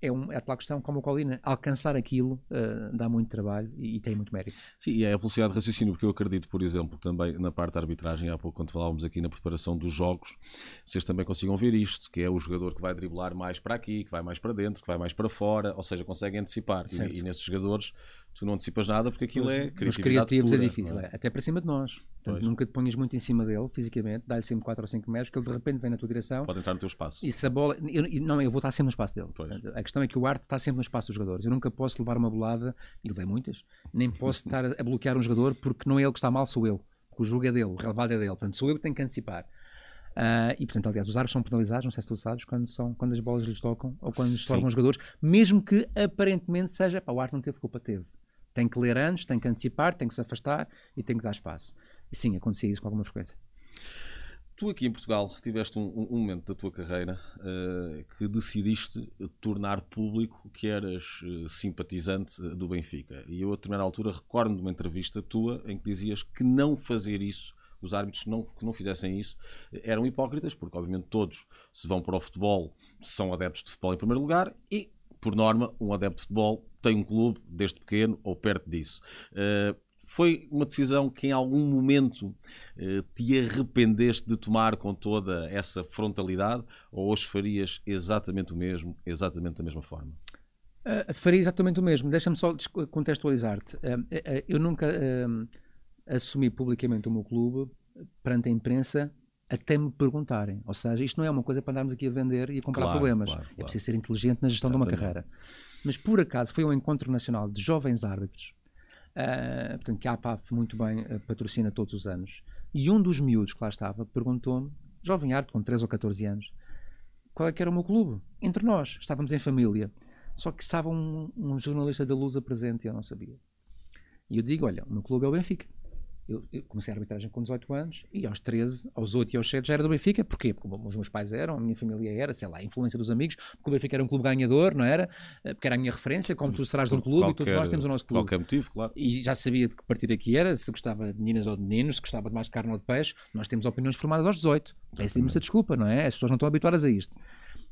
Speaker 2: é, um, é tal questão como a colina. Alcançar aquilo uh, dá muito trabalho e, e, tem muito mérito.
Speaker 1: Sim, e é a velocidade de raciocínio, porque eu acredito, por exemplo, também na parte da arbitragem, há pouco quando falávamos aqui na preparação dos jogos, vocês também consigam ver isto, que é o jogador que vai driblar mais para aqui, que vai mais para dentro, que vai mais para fora, ou seja, conseguem antecipar. E, e, nesses jogadores tu não antecipas nada porque aquilo é criatividade Os criativos é
Speaker 2: pura, é difícil, é? até para cima de nós. Portanto, nunca te ponhas muito em cima dele fisicamente, dá-lhe sempre 4 ou 5 metros, que ele de repente vem na tua direção.
Speaker 1: Pode entrar no teu espaço.
Speaker 2: E se a bola. Eu, não, eu vou estar sempre no espaço dele. A questão é que o arte está sempre no espaço dos jogadores. Eu nunca posso levar uma bolada, e levei muitas, nem posso estar a bloquear um jogador porque não é ele que está mal, sou eu. O jogo é dele, o relevado é dele. Portanto, sou eu que tenho que antecipar. Uh, e portanto, aliás, os árbitros são penalizados, não sei se tu sabes, quando, são, quando as bolas lhes tocam ou quando se tornam jogadores, mesmo que aparentemente seja, pá, o árbitro não teve culpa, teve. Tem que ler antes, tem que antecipar, tem que se afastar e tem que dar espaço. E sim, acontecia isso com alguma frequência.
Speaker 1: Tu aqui em Portugal tiveste um, um momento da tua carreira uh, que decidiste tornar público que eras uh, simpatizante do Benfica. E eu, a determinada altura, recordo de uma entrevista tua em que dizias que não fazer isso, os árbitros não, que não fizessem isso, eram hipócritas, porque obviamente todos se vão para o futebol, são adeptos de futebol em primeiro lugar e, por norma, um adepto de futebol tem um clube desde pequeno ou perto disso. Uh, foi uma decisão que em algum momento eh, te arrependeste de tomar com toda essa frontalidade ou hoje farias exatamente o mesmo, exatamente da mesma forma?
Speaker 2: Uh, faria exatamente o mesmo. Deixa-me só contextualizar-te. Uh, uh, eu nunca assumi publicamente o meu clube perante a imprensa até me perguntarem. Ou seja, isto não é uma coisa para andarmos aqui a vender e a comprar claro, problemas. Claro, claro. É preciso ser inteligente na gestão exatamente. de uma carreira. Mas por acaso foi um encontro nacional de jovens árbitros Uh, portanto, que a APAF muito bem uh, patrocina todos os anos. E um dos miúdos que lá estava perguntou-me, jovem arte, com 13 ou 14 anos, qual é que era o meu clube? Entre nós, estávamos em família. Só que estava um, um jornalista da Lusa presente e eu não sabia. E eu digo, olha, o meu clube é o Benfica. Eu, eu, comecei a arbitragem com 18 anos e aos 13, aos 8 e aos 7 já era do Benfica. Porquê? Porque os meus pais eram, a minha família era, sei lá, a influência dos amigos, porque o Benfica era um clube ganhador, não era? Eh, porque era a minha referência, como tu serás de um clube qualquer, e todos nós temos o nosso clube.
Speaker 1: Qualquer motivo, claro.
Speaker 2: E já sabia de que partir aqui era, se gostava de meninas ou de meninos, se gostava de mais carne ou de peixe. Nós temos opiniões formadas aos 18. Peço imensa desculpa, não é? As pessoas não estão habituadas a isto.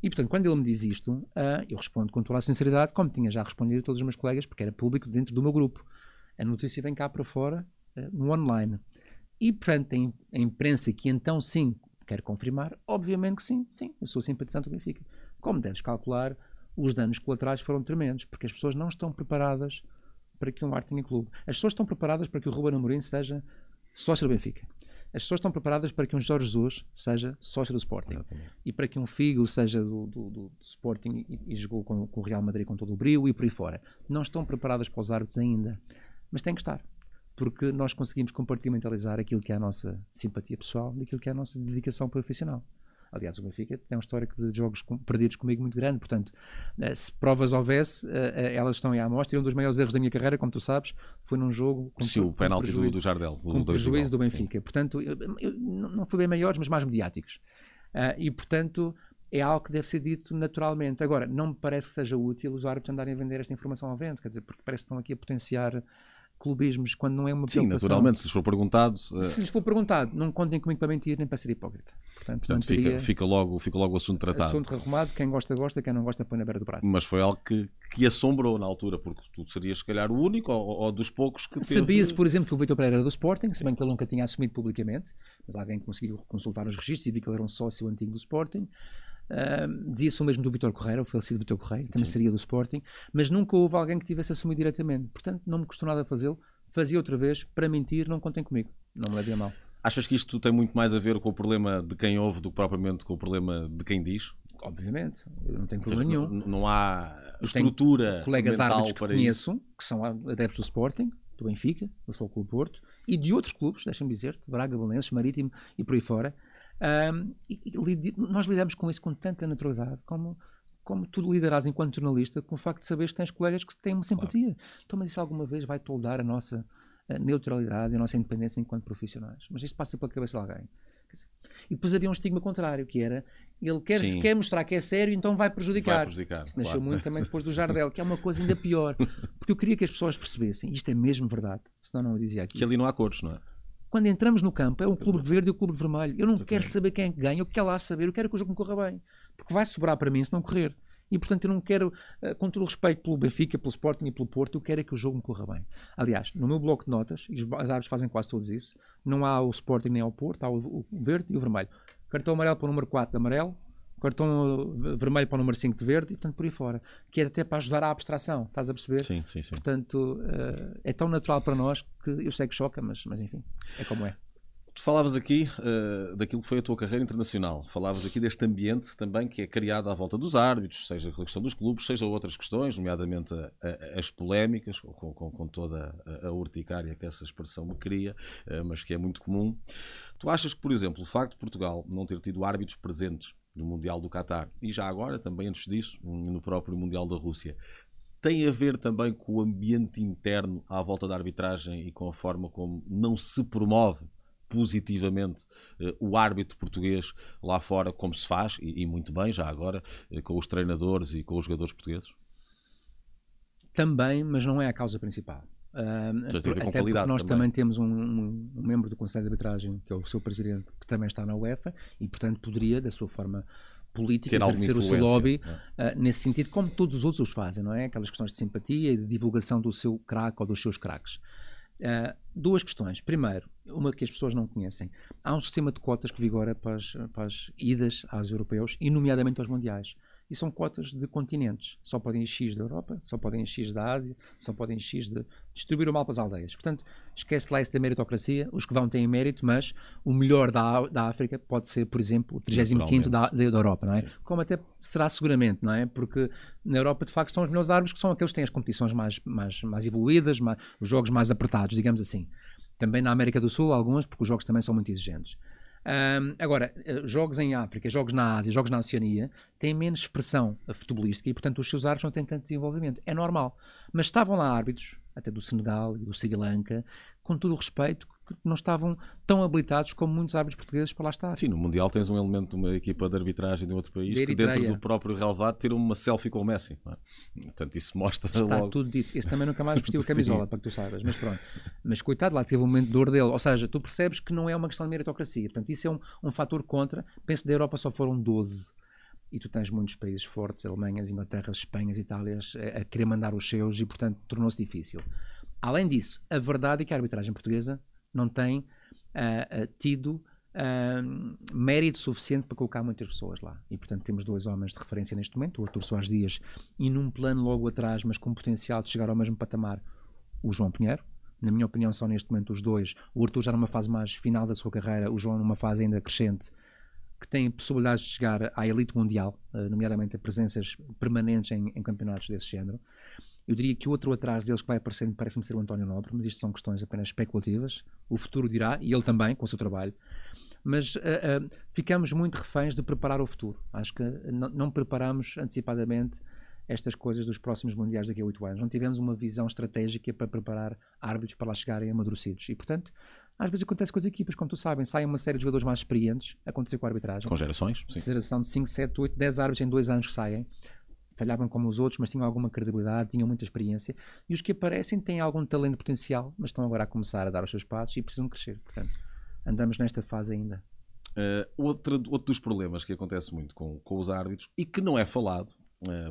Speaker 2: E, portanto, quando ele me diz isto, uh, eu respondo com toda a sinceridade, como tinha já respondido a todos os meus colegas, porque era público dentro do meu grupo. A notícia vem cá para fora, no online. E, portanto, a imprensa que então sim quer confirmar, obviamente que sim, sim, eu sou simpatizante do Benfica. Como deves calcular, os danos colaterais foram tremendos, porque as pessoas não estão preparadas para que um tenha clube. As pessoas estão preparadas para que o Ruben Amorim seja sócio do Benfica. As pessoas estão preparadas para que um Jorge Jesus seja sócio do Sporting. Exatamente. E para que um Figo seja do, do, do Sporting e, e jogou com, com, o Real Madrid com todo o brilho e por aí fora. Não estão preparadas para os árbitros ainda. Mas têm que estar porque nós conseguimos compartimentalizar aquilo que é a nossa simpatia pessoal daquilo que é a nossa dedicação profissional. Aliás, o Benfica tem um histórico de jogos perdidos comigo muito grande, portanto, eh, se provas houvesse, eh, eh, elas estão aí à mostra. E um dos maiores erros da minha carreira, como tu sabes, foi num jogo
Speaker 1: com, Sim, o penalti do, do Jardel,
Speaker 2: com prejuízo do Benfica. Sim. Portanto, eu, eu, não foi bem maiores, mas mais mediáticos. e, portanto, é algo que deve ser dito naturalmente. Agora, não me parece que seja útil os árbitros andarem a vender esta informação ao vento, quer dizer, porque parece que estão aqui a potenciar clubismos quando não é uma
Speaker 1: Sim, naturalmente, se lhes for perguntado.
Speaker 2: Uh... Se lhes for perguntado, não contem comigo para mentir nem para ser hipócrita.
Speaker 1: Portanto, Portanto fica, fica, logo, fica logo o assunto tratado.
Speaker 2: Assunto arrumado, quem gosta, gosta, quem não gosta, põe na beira do prato.
Speaker 1: Mas foi algo que, que assombrou na altura, porque tu serias, se calhar, o único ou, ou dos poucos que.
Speaker 2: Sabia-se, por exemplo, que o Vitor Pereira era do Sporting, se bem que ele nunca tinha assumido publicamente, mas alguém conseguiu consultar os registros e viu que ele era um sócio antigo do Sporting. Uh, Dizia-se o mesmo do Vitor Correia, o falecido Vitor Correia, também Sim. seria do Sporting, mas nunca houve alguém que tivesse assumido diretamente. Portanto, não me custou nada fazê-lo fazia outra vez, para mentir, não contem comigo. Não me levem a mal.
Speaker 1: Achas que isto tem muito mais a ver com o problema de quem ouve do que propriamente com o problema de quem diz?
Speaker 2: Obviamente, eu não tenho problema seja,
Speaker 1: nenhum. Não há estrutura
Speaker 2: colegas
Speaker 1: mental
Speaker 2: árbitros que conheço, isso. que são adeptos do Sporting, do Benfica, do Futebol Clube Porto, e de outros clubes, deixa-me dizer, Braga, Valenço, Marítimo e por aí fora. Um, e, e, nós lidamos com isso com tanta naturalidade como como tu liderás enquanto jornalista com o facto de saberes que tens colegas que têm uma simpatia. Claro. Então, mas isso alguma vez vai toldar a nossa a neutralidade e a nossa independência enquanto profissionais. Mas isto passa pela cabeça de alguém. Dizer, e depois havia um estigma contrário, que era ele quer, se quer mostrar que é sério, então vai prejudicar. Vai prejudicar Isso nasceu claro. muito também depois do Jardel, que é uma coisa ainda pior. Porque eu queria que as pessoas percebessem, isto é mesmo verdade, senão não eu dizia aqui.
Speaker 1: Que ali não há cores, não é?
Speaker 2: Quando entramos no campo, é o clube verde e o clube vermelho. Eu não quero saber quem é que ganha, eu quero lá saber, eu quero que o jogo me corra bem. Porque vai sobrar para mim se não correr. E portanto eu não quero, eh, com todo o respeito pelo Benfica, pelo Sporting e pelo Porto, eu quero é que o jogo me corra bem. Aliás, no meu bloco de notas, e as árvores fazem quase todos isso, não há o Sporting nem o Porto, há o, verde e o vermelho. Cartão amarelo para o número 4 de amarelo, cartão vermelho para o número 5 de verde e portanto por aí fora. Que é até para ajudar à abstração, estás a perceber?
Speaker 1: Sim, sim, sim.
Speaker 2: Portanto, uh, é tão natural para nós que eu sei que choca, mas, mas enfim, é como é.
Speaker 1: Tu falavas aqui uh, daquilo que foi a tua carreira internacional. Falavas aqui deste ambiente também que é criado à volta dos árbitros, seja a questão dos clubes, seja outras questões, nomeadamente a, a, as polémicas, com, com, com toda a, a, urticária que essa expressão me cria, uh, mas que é muito comum. Tu achas que, por exemplo, o facto de Portugal não ter tido árbitros presentes no Mundial do Qatar e já agora, também antes disso, no próprio Mundial da Rússia, tem a ver também com o ambiente interno à volta da arbitragem e com a forma como não se promove positivamente o árbitro português lá fora, como se faz, e, muito bem já agora, com os treinadores e com os jogadores portugueses?
Speaker 2: Também, mas não é a causa principal. Uh, até porque nós também, também temos um, um, um, membro do Conselho de Arbitragem, que é o seu presidente, que também está na UEFA, e portanto poderia, da sua forma política, exercer o seu lobby é? uh, nesse sentido, como todos os outros os fazem, não é? Aquelas questões de simpatia e de divulgação do seu craque ou dos seus craques. Uh, duas questões. Primeiro, uma que as pessoas não conhecem. Há um sistema de cotas que vigora para as, para as idas aos europeus e, nomeadamente, aos mundiais e são cotas de continentes. Só podem ir X da Europa, só podem ir X da Ásia, só podem ir X de. distribuir o mal para as aldeias. Portanto, esquece lá isso da meritocracia. Os que vão têm mérito, mas o melhor da, da África pode ser, por exemplo, o 35 da, da Europa, não é? Sim. Como até será seguramente, não é? Porque na Europa, de facto, são os melhores árabes que são aqueles que têm as competições mais, mais, mais evoluídas, mais, os jogos mais apertados, digamos assim. Também na América do Sul, alguns, porque os jogos também são muito exigentes. Um, agora, eh, jogos em África, jogos na Ásia, jogos na Oceania têm menos expressão futebolística e, portanto, os seus árbitros não têm tanto desenvolvimento. É normal. Mas estavam lá árbitros, até do Senegal e do Sri Lanka, com todo o respeito, que não estavam tão habilitados como muitos árbitros portugueses para lá estar.
Speaker 1: Sim, no Mundial tens um elemento de uma equipa de arbitragem de outro país de que dentro do próprio relevado tira uma selfie com o Messi. É? Portanto, isso mostra
Speaker 2: Está
Speaker 1: logo...
Speaker 2: tudo dito. Esse também nunca mais vestiu a camisola, para que tu saibas. Mas pronto. Mas coitado, lá teve um momento de dor dele. Ou seja, tu percebes que não é uma questão de meritocracia. Portanto, isso é um, um fator contra. Penso que da Europa só foram 12 e tu tens muitos países fortes, Alemanhas, Inglaterras, Espanhas, Itálias, a, a querer mandar os seus e, portanto, tornou-se difícil. Além disso, a verdade é que a arbitragem portuguesa não tem uh, tido uh, mérito suficiente para colocar muitas pessoas lá. E, portanto, temos dois homens de referência neste momento, o Artur Soares Dias e num plano logo atrás, mas com potencial de chegar ao mesmo patamar, o João Pinheiro. Na minha opinião, são neste momento os dois. O Artur já numa fase mais final da sua carreira, o João numa fase ainda crescente, que tem possibilidades de chegar à elite mundial, nomeadamente a presenças permanentes em, em campeonatos desse género. Eu diria que outro atrás deles que vai aparecendo parece-me ser o António Nobre, mas isto são questões apenas especulativas. O futuro dirá, e ele também, com o seu trabalho. Mas uh, uh, ficamos muito reféns de preparar o futuro. Acho que não preparamos antecipadamente estas coisas dos próximos mundiais daqui a oito anos. Não tivemos uma visão estratégica para preparar árbitros para lá chegarem amadurecidos. E, portanto, às vezes acontece com as equipas, como tu sabem, saem uma série de jogadores mais experientes, aconteceu com a arbitragem.
Speaker 1: Com gerações,
Speaker 2: sim. Geração de 5, 7, 8, 10 árbitros em dois anos que saem falhavam como os outros, mas tinham alguma credibilidade, tinham muita experiência. E os que aparecem têm algum talento potencial, mas estão agora a começar a dar os seus passos e precisam crescer. Portanto, andamos nesta fase ainda.
Speaker 1: Uh, outro, dos problemas que acontece muito com, com os árbitros e que não é falado,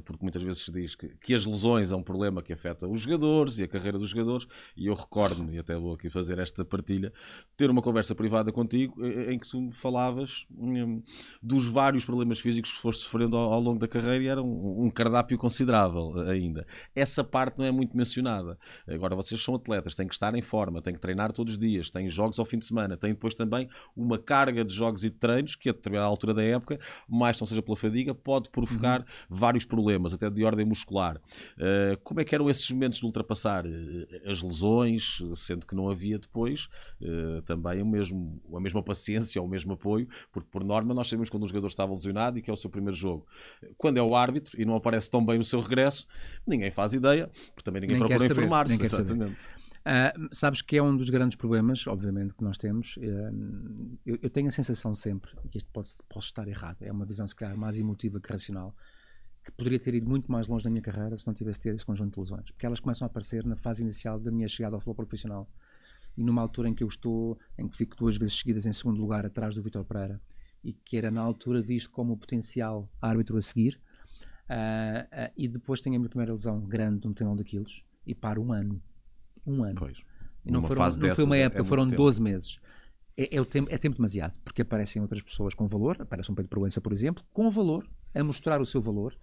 Speaker 1: porque muitas vezes se diz que, que, as lesões é um problema que afeta os jogadores e a carreira dos jogadores, e eu recordo-me, e até vou aqui fazer esta partilha, ter uma conversa privada contigo eh, em que tu falavas um, dos vários problemas físicos que foste sofrendo ao, ao longo da carreira e era um, um, cardápio considerável eh, ainda. Essa parte não é muito mencionada. Agora, vocês são atletas, têm que estar em forma, têm que treinar todos os dias, têm jogos ao fim de semana, têm depois também uma carga de jogos e de treinos que, a determinada altura da época, mais não seja pela fadiga, pode provocar uhum. vários vários problemas, até de ordem muscular. Uh, como é que eram esses momentos de ultrapassar uh, as lesões, sendo que não havia depois uh, também o mesmo, a mesma paciência ou o mesmo apoio, porque por norma nós sabemos quando um jogador está lesionado e que é o seu primeiro jogo. Quando é o árbitro e não aparece tão bem no seu regresso, ninguém faz ideia, porque também ninguém nem procura informar-se.
Speaker 2: Uh, sabes que é um dos grandes problemas, obviamente, que nós temos. Uh, eu, eu, tenho a sensação sempre, que isto pode, pode estar errado, é uma visão, se calhar, mais emotiva que racional, que poderia ter ido muito mais longe na minha carreira se não tivesse tido esse conjunto de lesões. Porque elas começam a aparecer na fase inicial da minha chegada ao futebol profissional. E numa altura em que eu estou, em que fico duas vezes seguidas em segundo lugar atrás do Vitor Pereira, e que era na altura visto como o potencial árbitro a seguir, uh, uh, e depois tenho a minha primeira lesão grande, um tendão de quilos, e paro um ano. Um ano.
Speaker 1: Pois.
Speaker 2: E não, foram, não foi uma época, é foram 12 meses. É, é, tempo, é tempo demasiado, porque aparecem outras pessoas com valor, aparece um Pedro Proença, por exemplo, com valor, a mostrar o seu valor,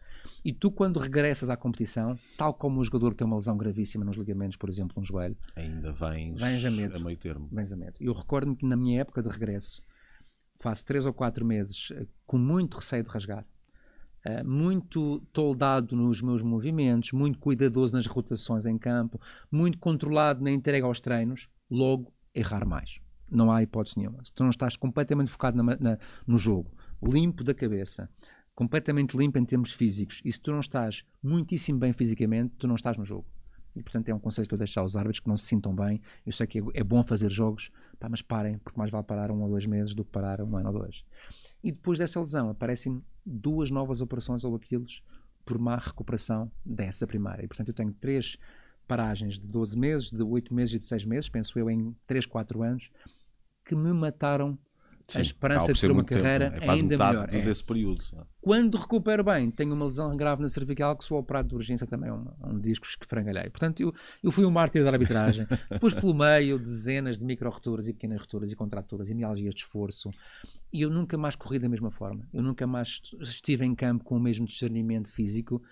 Speaker 2: e tu, quando regressas à competição, tal como um jogador que tem uma lesão gravíssima nos ligamentos, por exemplo, no joelho,
Speaker 1: ainda vens,
Speaker 2: vens a, medo,
Speaker 1: a meio termo.
Speaker 2: Vens a medo. Eu recordo-me que na minha época de regresso, faço três ou quatro meses eh, com muito receio de rasgar, uh, muito toldado nos meus movimentos, muito cuidadoso nas rotações em campo, muito controlado na entrega aos treinos, logo errar mais. Não há hipótese nenhuma. Se tu não estás completamente focado na, na, no jogo, limpo da cabeça, completamente limpo em termos físicos. E se tu não estás muitíssimo bem fisicamente, tu não estás no jogo. E, portanto, é um conselho que eu deixo aos árbitros que não se sintam bem. Eu sei que é, é bom fazer jogos, pá, mas parem, porque mais vale parar um ou dois meses do que parar um ano ou dois. E depois dessa lesão aparecem duas novas operações ou aquilos por má recuperação dessa primária. E, portanto, eu tenho três paragens de 12 meses, de 8 meses e de 6 meses, penso eu, em 3, 4 anos, que me mataram Sim, a esperança de ter uma carreira tempo, é? ainda melhor.
Speaker 1: É. desse período.
Speaker 2: Quando recupero bem, tenho uma lesão grave na cervical que sou operado de urgência também é um, um disco que frangalhei. Portanto, eu, eu fui um mártir da arbitragem. Depois, pelo meio, dezenas de micro-returas e pequenas returas e contraturas e mialgias de esforço. E eu nunca mais corri da mesma forma. Eu nunca mais estive em campo com o mesmo discernimento físico.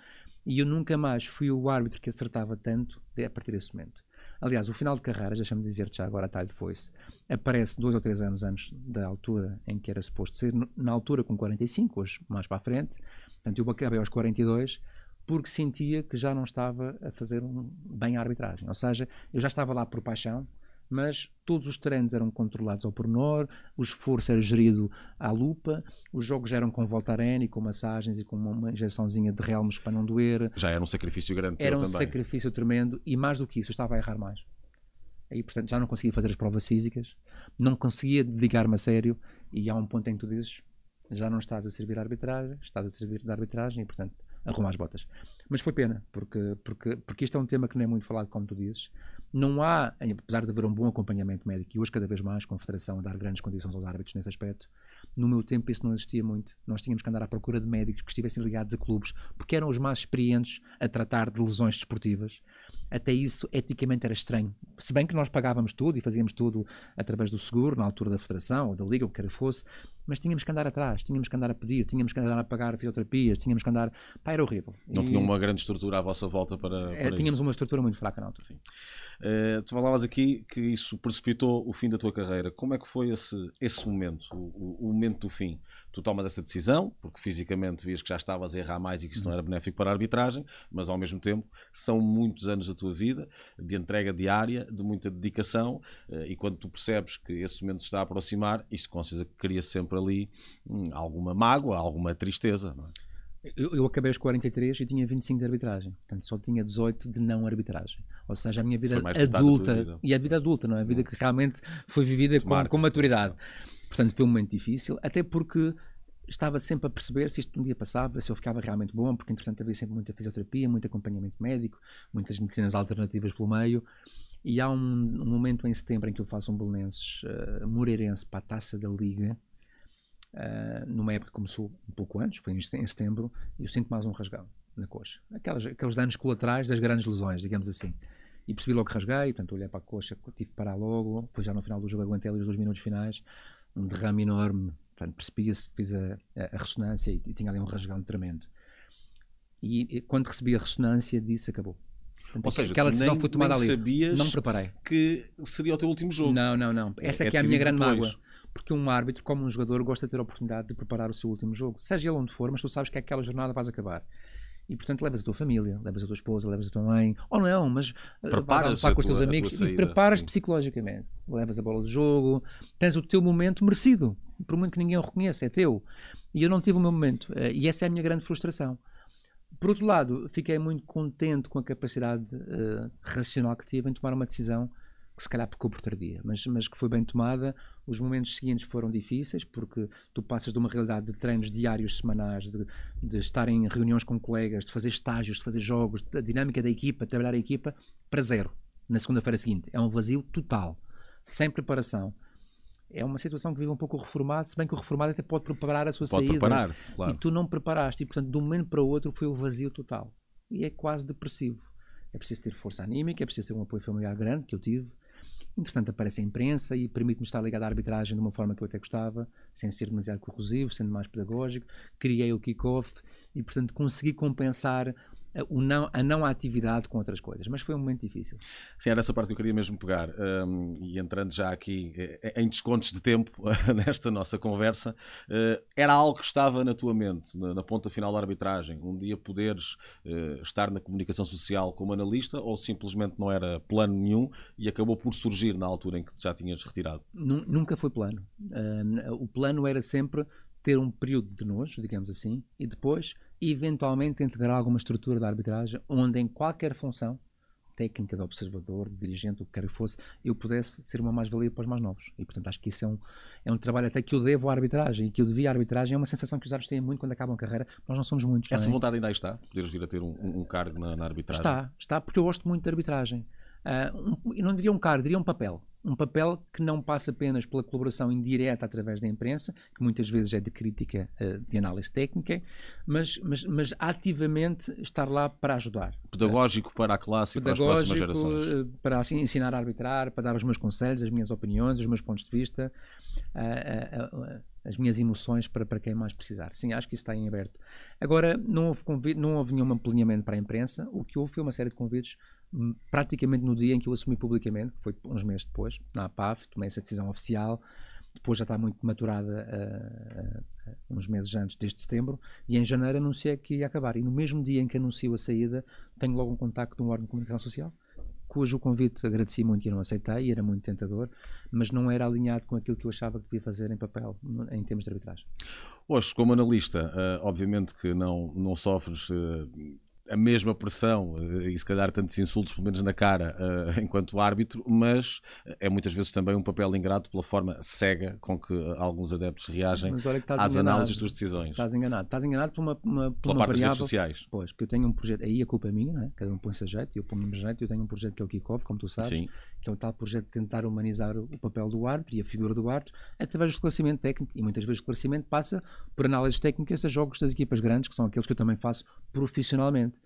Speaker 2: E eu nunca mais fui o árbitro que acertava tanto a partir desse momento. Aliás, o final de carreira, deixa-me dizer-te já agora talho foi-se, aparece dois ou três anos antes da altura em que era suposto ser, na altura com 45, hoje mais para a frente. Portanto, eu acabei aos 42 porque sentia que já não estava a fazer um, bem a arbitragem. Ou seja, eu já estava lá por paixão, mas todos os treinos eram controlados ao pormenor, o esforço era gerido à lupa, os jogos eram com volta arena e com massagens e com uma injeçãozinha de relmos para não doer.
Speaker 1: Já era um sacrifício grande
Speaker 2: Era um
Speaker 1: também.
Speaker 2: sacrifício tremendo e mais do que isso, eu estava a errar mais. Aí, portanto, já não conseguia fazer as provas físicas, não conseguia dedicar-me a sério e há um ponto em que tu dizes já não estás a servir a arbitragem, estás a servir de arbitragem e, portanto, arruma as botas. Mas foi pena, porque, porque, porque isto é um tema que não é muito falado, como tu dizes. Não há, apesar de haver um bom acompanhamento médico, e hoje cada vez mais com a Federação a dar grandes condições aos árbitros nesse aspecto, no meu tempo isso não existia muito. Nós tínhamos que andar à procura de médicos que estivessem ligados a clubes, porque eram os mais experientes a tratar de lesões desportivas. Até isso, eticamente, era estranho. Se bem que nós pagávamos tudo e fazíamos tudo através do seguro, na altura da Federação ou da Liga, o que quer fosse, mas tínhamos que andar atrás, tínhamos que andar a pedir, tínhamos que andar a pagar fisioterapias, tínhamos que andar. Pá, era horrível.
Speaker 1: Não e... tinham uma grande estrutura à vossa volta para.
Speaker 2: É, tínhamos isso. uma estrutura muito fraca na altura. Sim.
Speaker 1: Uh, tu falavas aqui que isso precipitou o fim da tua carreira. Como é que foi esse, esse momento, o, o, momento do fim? Tu tomas essa decisão, porque fisicamente vias que já estavas a errar mais e que isso não era benéfico para a arbitragem, mas ao mesmo tempo são muitos anos da tua vida de entrega diária, de muita dedicação, uh, e quando tu percebes que esse momento se está a aproximar, isso com certeza cria sempre ali hum, alguma mágoa, alguma tristeza. Não é?
Speaker 2: Eu, eu, acabei aos 43 e tinha 25 de arbitragem. Portanto, só tinha 18 de não arbitragem. Ou seja, a minha vida adulta. Vida. E a vida adulta, não é? A vida que realmente foi vivida com, com, maturidade. Portanto, foi um momento difícil, até porque estava sempre a perceber se isto um dia passava, se eu ficava realmente bom, porque entretanto havia sempre muita fisioterapia, muito acompanhamento médico, muitas medicinas alternativas pelo meio. E há um, um momento em setembro em que eu faço um Belenenses uh, Moreirense para a taça da Liga uh, numa época que começou um pouco antes, foi em setembro, e eu sinto mais um rasgão na coxa. Aquelas, aqueles danos colaterais das grandes lesões, digamos assim. E percebi logo que rasguei, portanto olhei para a coxa, tive de parar logo, foi já no final do jogo aguentei ali os dois minutos finais, um derrame enorme, portanto percebi-se, fiz a, a, a ressonância e, e, tinha ali um rasgão tremendo. E, e quando recebi a ressonância disse acabou.
Speaker 1: Portanto, Ou seja, aquela decisão nem, foi tomada ali. sabias
Speaker 2: não me preparei.
Speaker 1: que seria o teu último jogo.
Speaker 2: Não, não, não. Essa é, é que é a minha grande depois. mágoa. Porque um árbitro, como um jogador, gosta de ter a oportunidade de preparar o seu último jogo. Seja ele onde for, mas tu sabes que aquela jornada vais acabar. E portanto levas a tua família, levas a tua esposa, levas a tua mãe, ou não, mas uh, vais almoçar com os teus amigos saída, e preparas-te psicologicamente. Levas a bola de jogo, tens o teu momento merecido, por muito que ninguém o reconheça, é teu. E eu não tive o meu momento. Uh, e essa é a minha grande frustração. Por outro lado, fiquei muito contente com a capacidade uh, racional que tive em tomar uma decisão que se calhar pecou por tardia, mas, mas que foi bem tomada. Os momentos seguintes foram difíceis, porque tu passas de uma realidade de treinos diários, semanais, de, de estar em reuniões com colegas, de fazer estágios, de fazer jogos, a dinâmica da equipa, de trabalhar a equipa, para zero. Na segunda-feira seguinte. É um vazio total, sem preparação. É uma situação que vive um pouco o reformado, se bem que o reformado até pode preparar a sua pode saída.
Speaker 1: Preparar, claro.
Speaker 2: E tu não preparaste, e portanto, de um momento para o outro foi o vazio total. E é quase depressivo. É preciso ter força anímica, é preciso ter um apoio familiar grande, que eu tive, Entretanto, aparece a imprensa e permite-me estar ligado à arbitragem de uma forma que eu até gostava, sem ser demasiado corrosivo, sendo mais pedagógico. Criei o kick-off e, portanto, consegui compensar o não, a não atividade com outras coisas, mas foi um momento difícil.
Speaker 1: Sim, era essa parte que eu queria mesmo pegar, um, e entrando já aqui eh, em descontos de tempo nesta nossa conversa, uh, era algo que estava na tua mente, na, na, ponta final da arbitragem, um dia poderes uh, estar na comunicação social como analista, ou simplesmente não era plano nenhum e acabou por surgir na altura em que já tinhas retirado?
Speaker 2: Nunca foi plano. Uh, o plano era sempre ter um período de nojo, digamos assim, e depois eventualmente integrar alguma estrutura de arbitragem onde em qualquer função técnica de observador, de dirigente, o que quer que fosse, eu pudesse ser uma mais-valia para os mais novos. E, portanto, acho que isso é um, é um trabalho até que eu devo à arbitragem e que eu devia à arbitragem. É uma sensação que os árbitros têm muito quando acabam a carreira. Nós não somos muitos.
Speaker 1: Essa
Speaker 2: é?
Speaker 1: vontade ainda aí está? Poderes vir a ter um, um cargo na, na, arbitragem?
Speaker 2: Está, está, porque eu gosto muito de arbitragem. Uh, um, eu não diria um cargo, diria um papel um papel que não passa apenas pela colaboração indireta através da imprensa, que muitas vezes é de crítica, eh, de análise técnica, mas, mas, mas ativamente estar lá para ajudar.
Speaker 1: Pedagógico para a classe e para as próximas gerações. Eh,
Speaker 2: para assim, ensinar a arbitrar, para dar os meus conselhos, as minhas opiniões, os meus pontos de vista, as minhas emoções para, para quem mais precisar. Sim, acho que isso está em aberto. Agora, não houve, convite, não houve nenhum planeamento para a imprensa, o que houve foi uma série de convites praticamente no dia em que eu assumi publicamente, que foi uns meses depois, na APAF, tomei essa decisão oficial, depois já está muito maturada uh, uh, uns meses antes deste setembro, e em janeiro anunciei que ia acabar. E no mesmo dia em que anuncio a saída, tenho logo um contacto de um órgão de comunicação social, cujo convite agradeci muito e não aceitei, e era muito tentador, mas não era alinhado com aquilo que eu achava que devia fazer em papel, em termos de arbitragem.
Speaker 1: Hoje, como analista, uh, obviamente que não, não sofres a mesma pressão eh, e se calhar tantos insultos, pelo menos na cara, uh, enquanto árbitro, mas é muitas vezes também um papel ingrato pela forma cega com que alguns adeptos reagem às enganado. análises das decisões.
Speaker 2: Estás enganado. Estás enganado por uma, uma, por
Speaker 1: pela
Speaker 2: uma
Speaker 1: parte
Speaker 2: variável.
Speaker 1: das redes sociais.
Speaker 2: Pois, porque eu tenho um projeto, aí a culpa é minha, não é? cada um põe-se a jeito, eu ponho-me a jeito, eu tenho um projeto que é o Kickoff, como tu sabes, Sim. Que é o tal projeto de tentar humanizar o papel do árbitro e a figura do árbitro através do esclarecimento técnico, e muitas vezes o esclarecimento passa por análises técnicas a jogos das equipas grandes, que são aqueles que eu também faço profissionalmente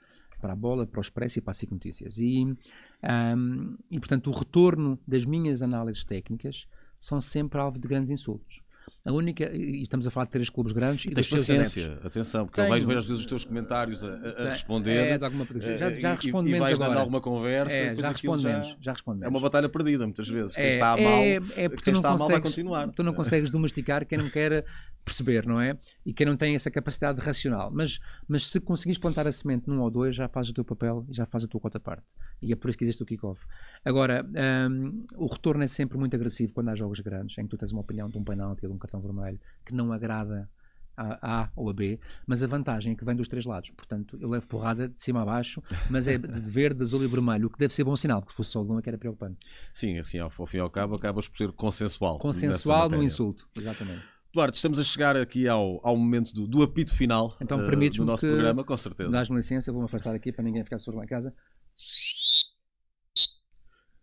Speaker 2: para a bola, para o Expresso e para a SIC Notícias. E, um, e, portanto, o retorno das minhas análises técnicas são sempre alvo de grandes insultos. A única, e estamos a falar de três clubes grandes e
Speaker 1: Tens paciência, atenção, porque Tenho. eu vejo ver às vezes os teus comentários a, a responder. É,
Speaker 2: de alguma, já, já
Speaker 1: eh,
Speaker 2: respondo
Speaker 1: e,
Speaker 2: menos
Speaker 1: e vais
Speaker 2: agora.
Speaker 1: alguma conversa.
Speaker 2: É, já respondo
Speaker 1: já,
Speaker 2: menos, já respondo menos.
Speaker 1: É uma batalha perdida muitas vezes. Quem
Speaker 2: é,
Speaker 1: está a mal,
Speaker 2: é, é porque
Speaker 1: quem
Speaker 2: está
Speaker 1: mal vai continuar.
Speaker 2: Tu não consegues domesticar quem não quer perceber, não é? E quem não tem essa capacidade racional. Mas, mas se conseguires plantar a semente num ou dois, já fazes o teu papel e já fazes a tua cota parte. E é por isso que existe o kick-off. Agora, um, o retorno é sempre muito agressivo quando há jogos grandes, em que tu tens uma opinião de um penalti ou de um cartão vermelho que não agrada a A ou a B, mas a vantagem é que vem dos três lados. Portanto, eu levo porrada de cima a baixo, mas é de verde, azul e vermelho, o que deve ser bom sinal, porque se fosse só um é que era preocupante.
Speaker 1: Sim, assim, ao, fim e ao cabo, acabas por ser consensual.
Speaker 2: Consensual no insulto, exatamente.
Speaker 1: Duarte, estamos a chegar aqui ao, ao momento do, do apito final
Speaker 2: então, uh,
Speaker 1: do nosso programa, com certeza.
Speaker 2: Dás-me licença, vou-me afastar aqui para ninguém ficar surdo lá em casa.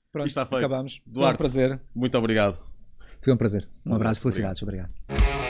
Speaker 2: Pronto,
Speaker 1: está feito.
Speaker 2: acabamos.
Speaker 1: Duarte,
Speaker 2: Foi um prazer.
Speaker 1: Muito obrigado.
Speaker 2: Foi um prazer. Um abraço, felicidades. obrigado. obrigado.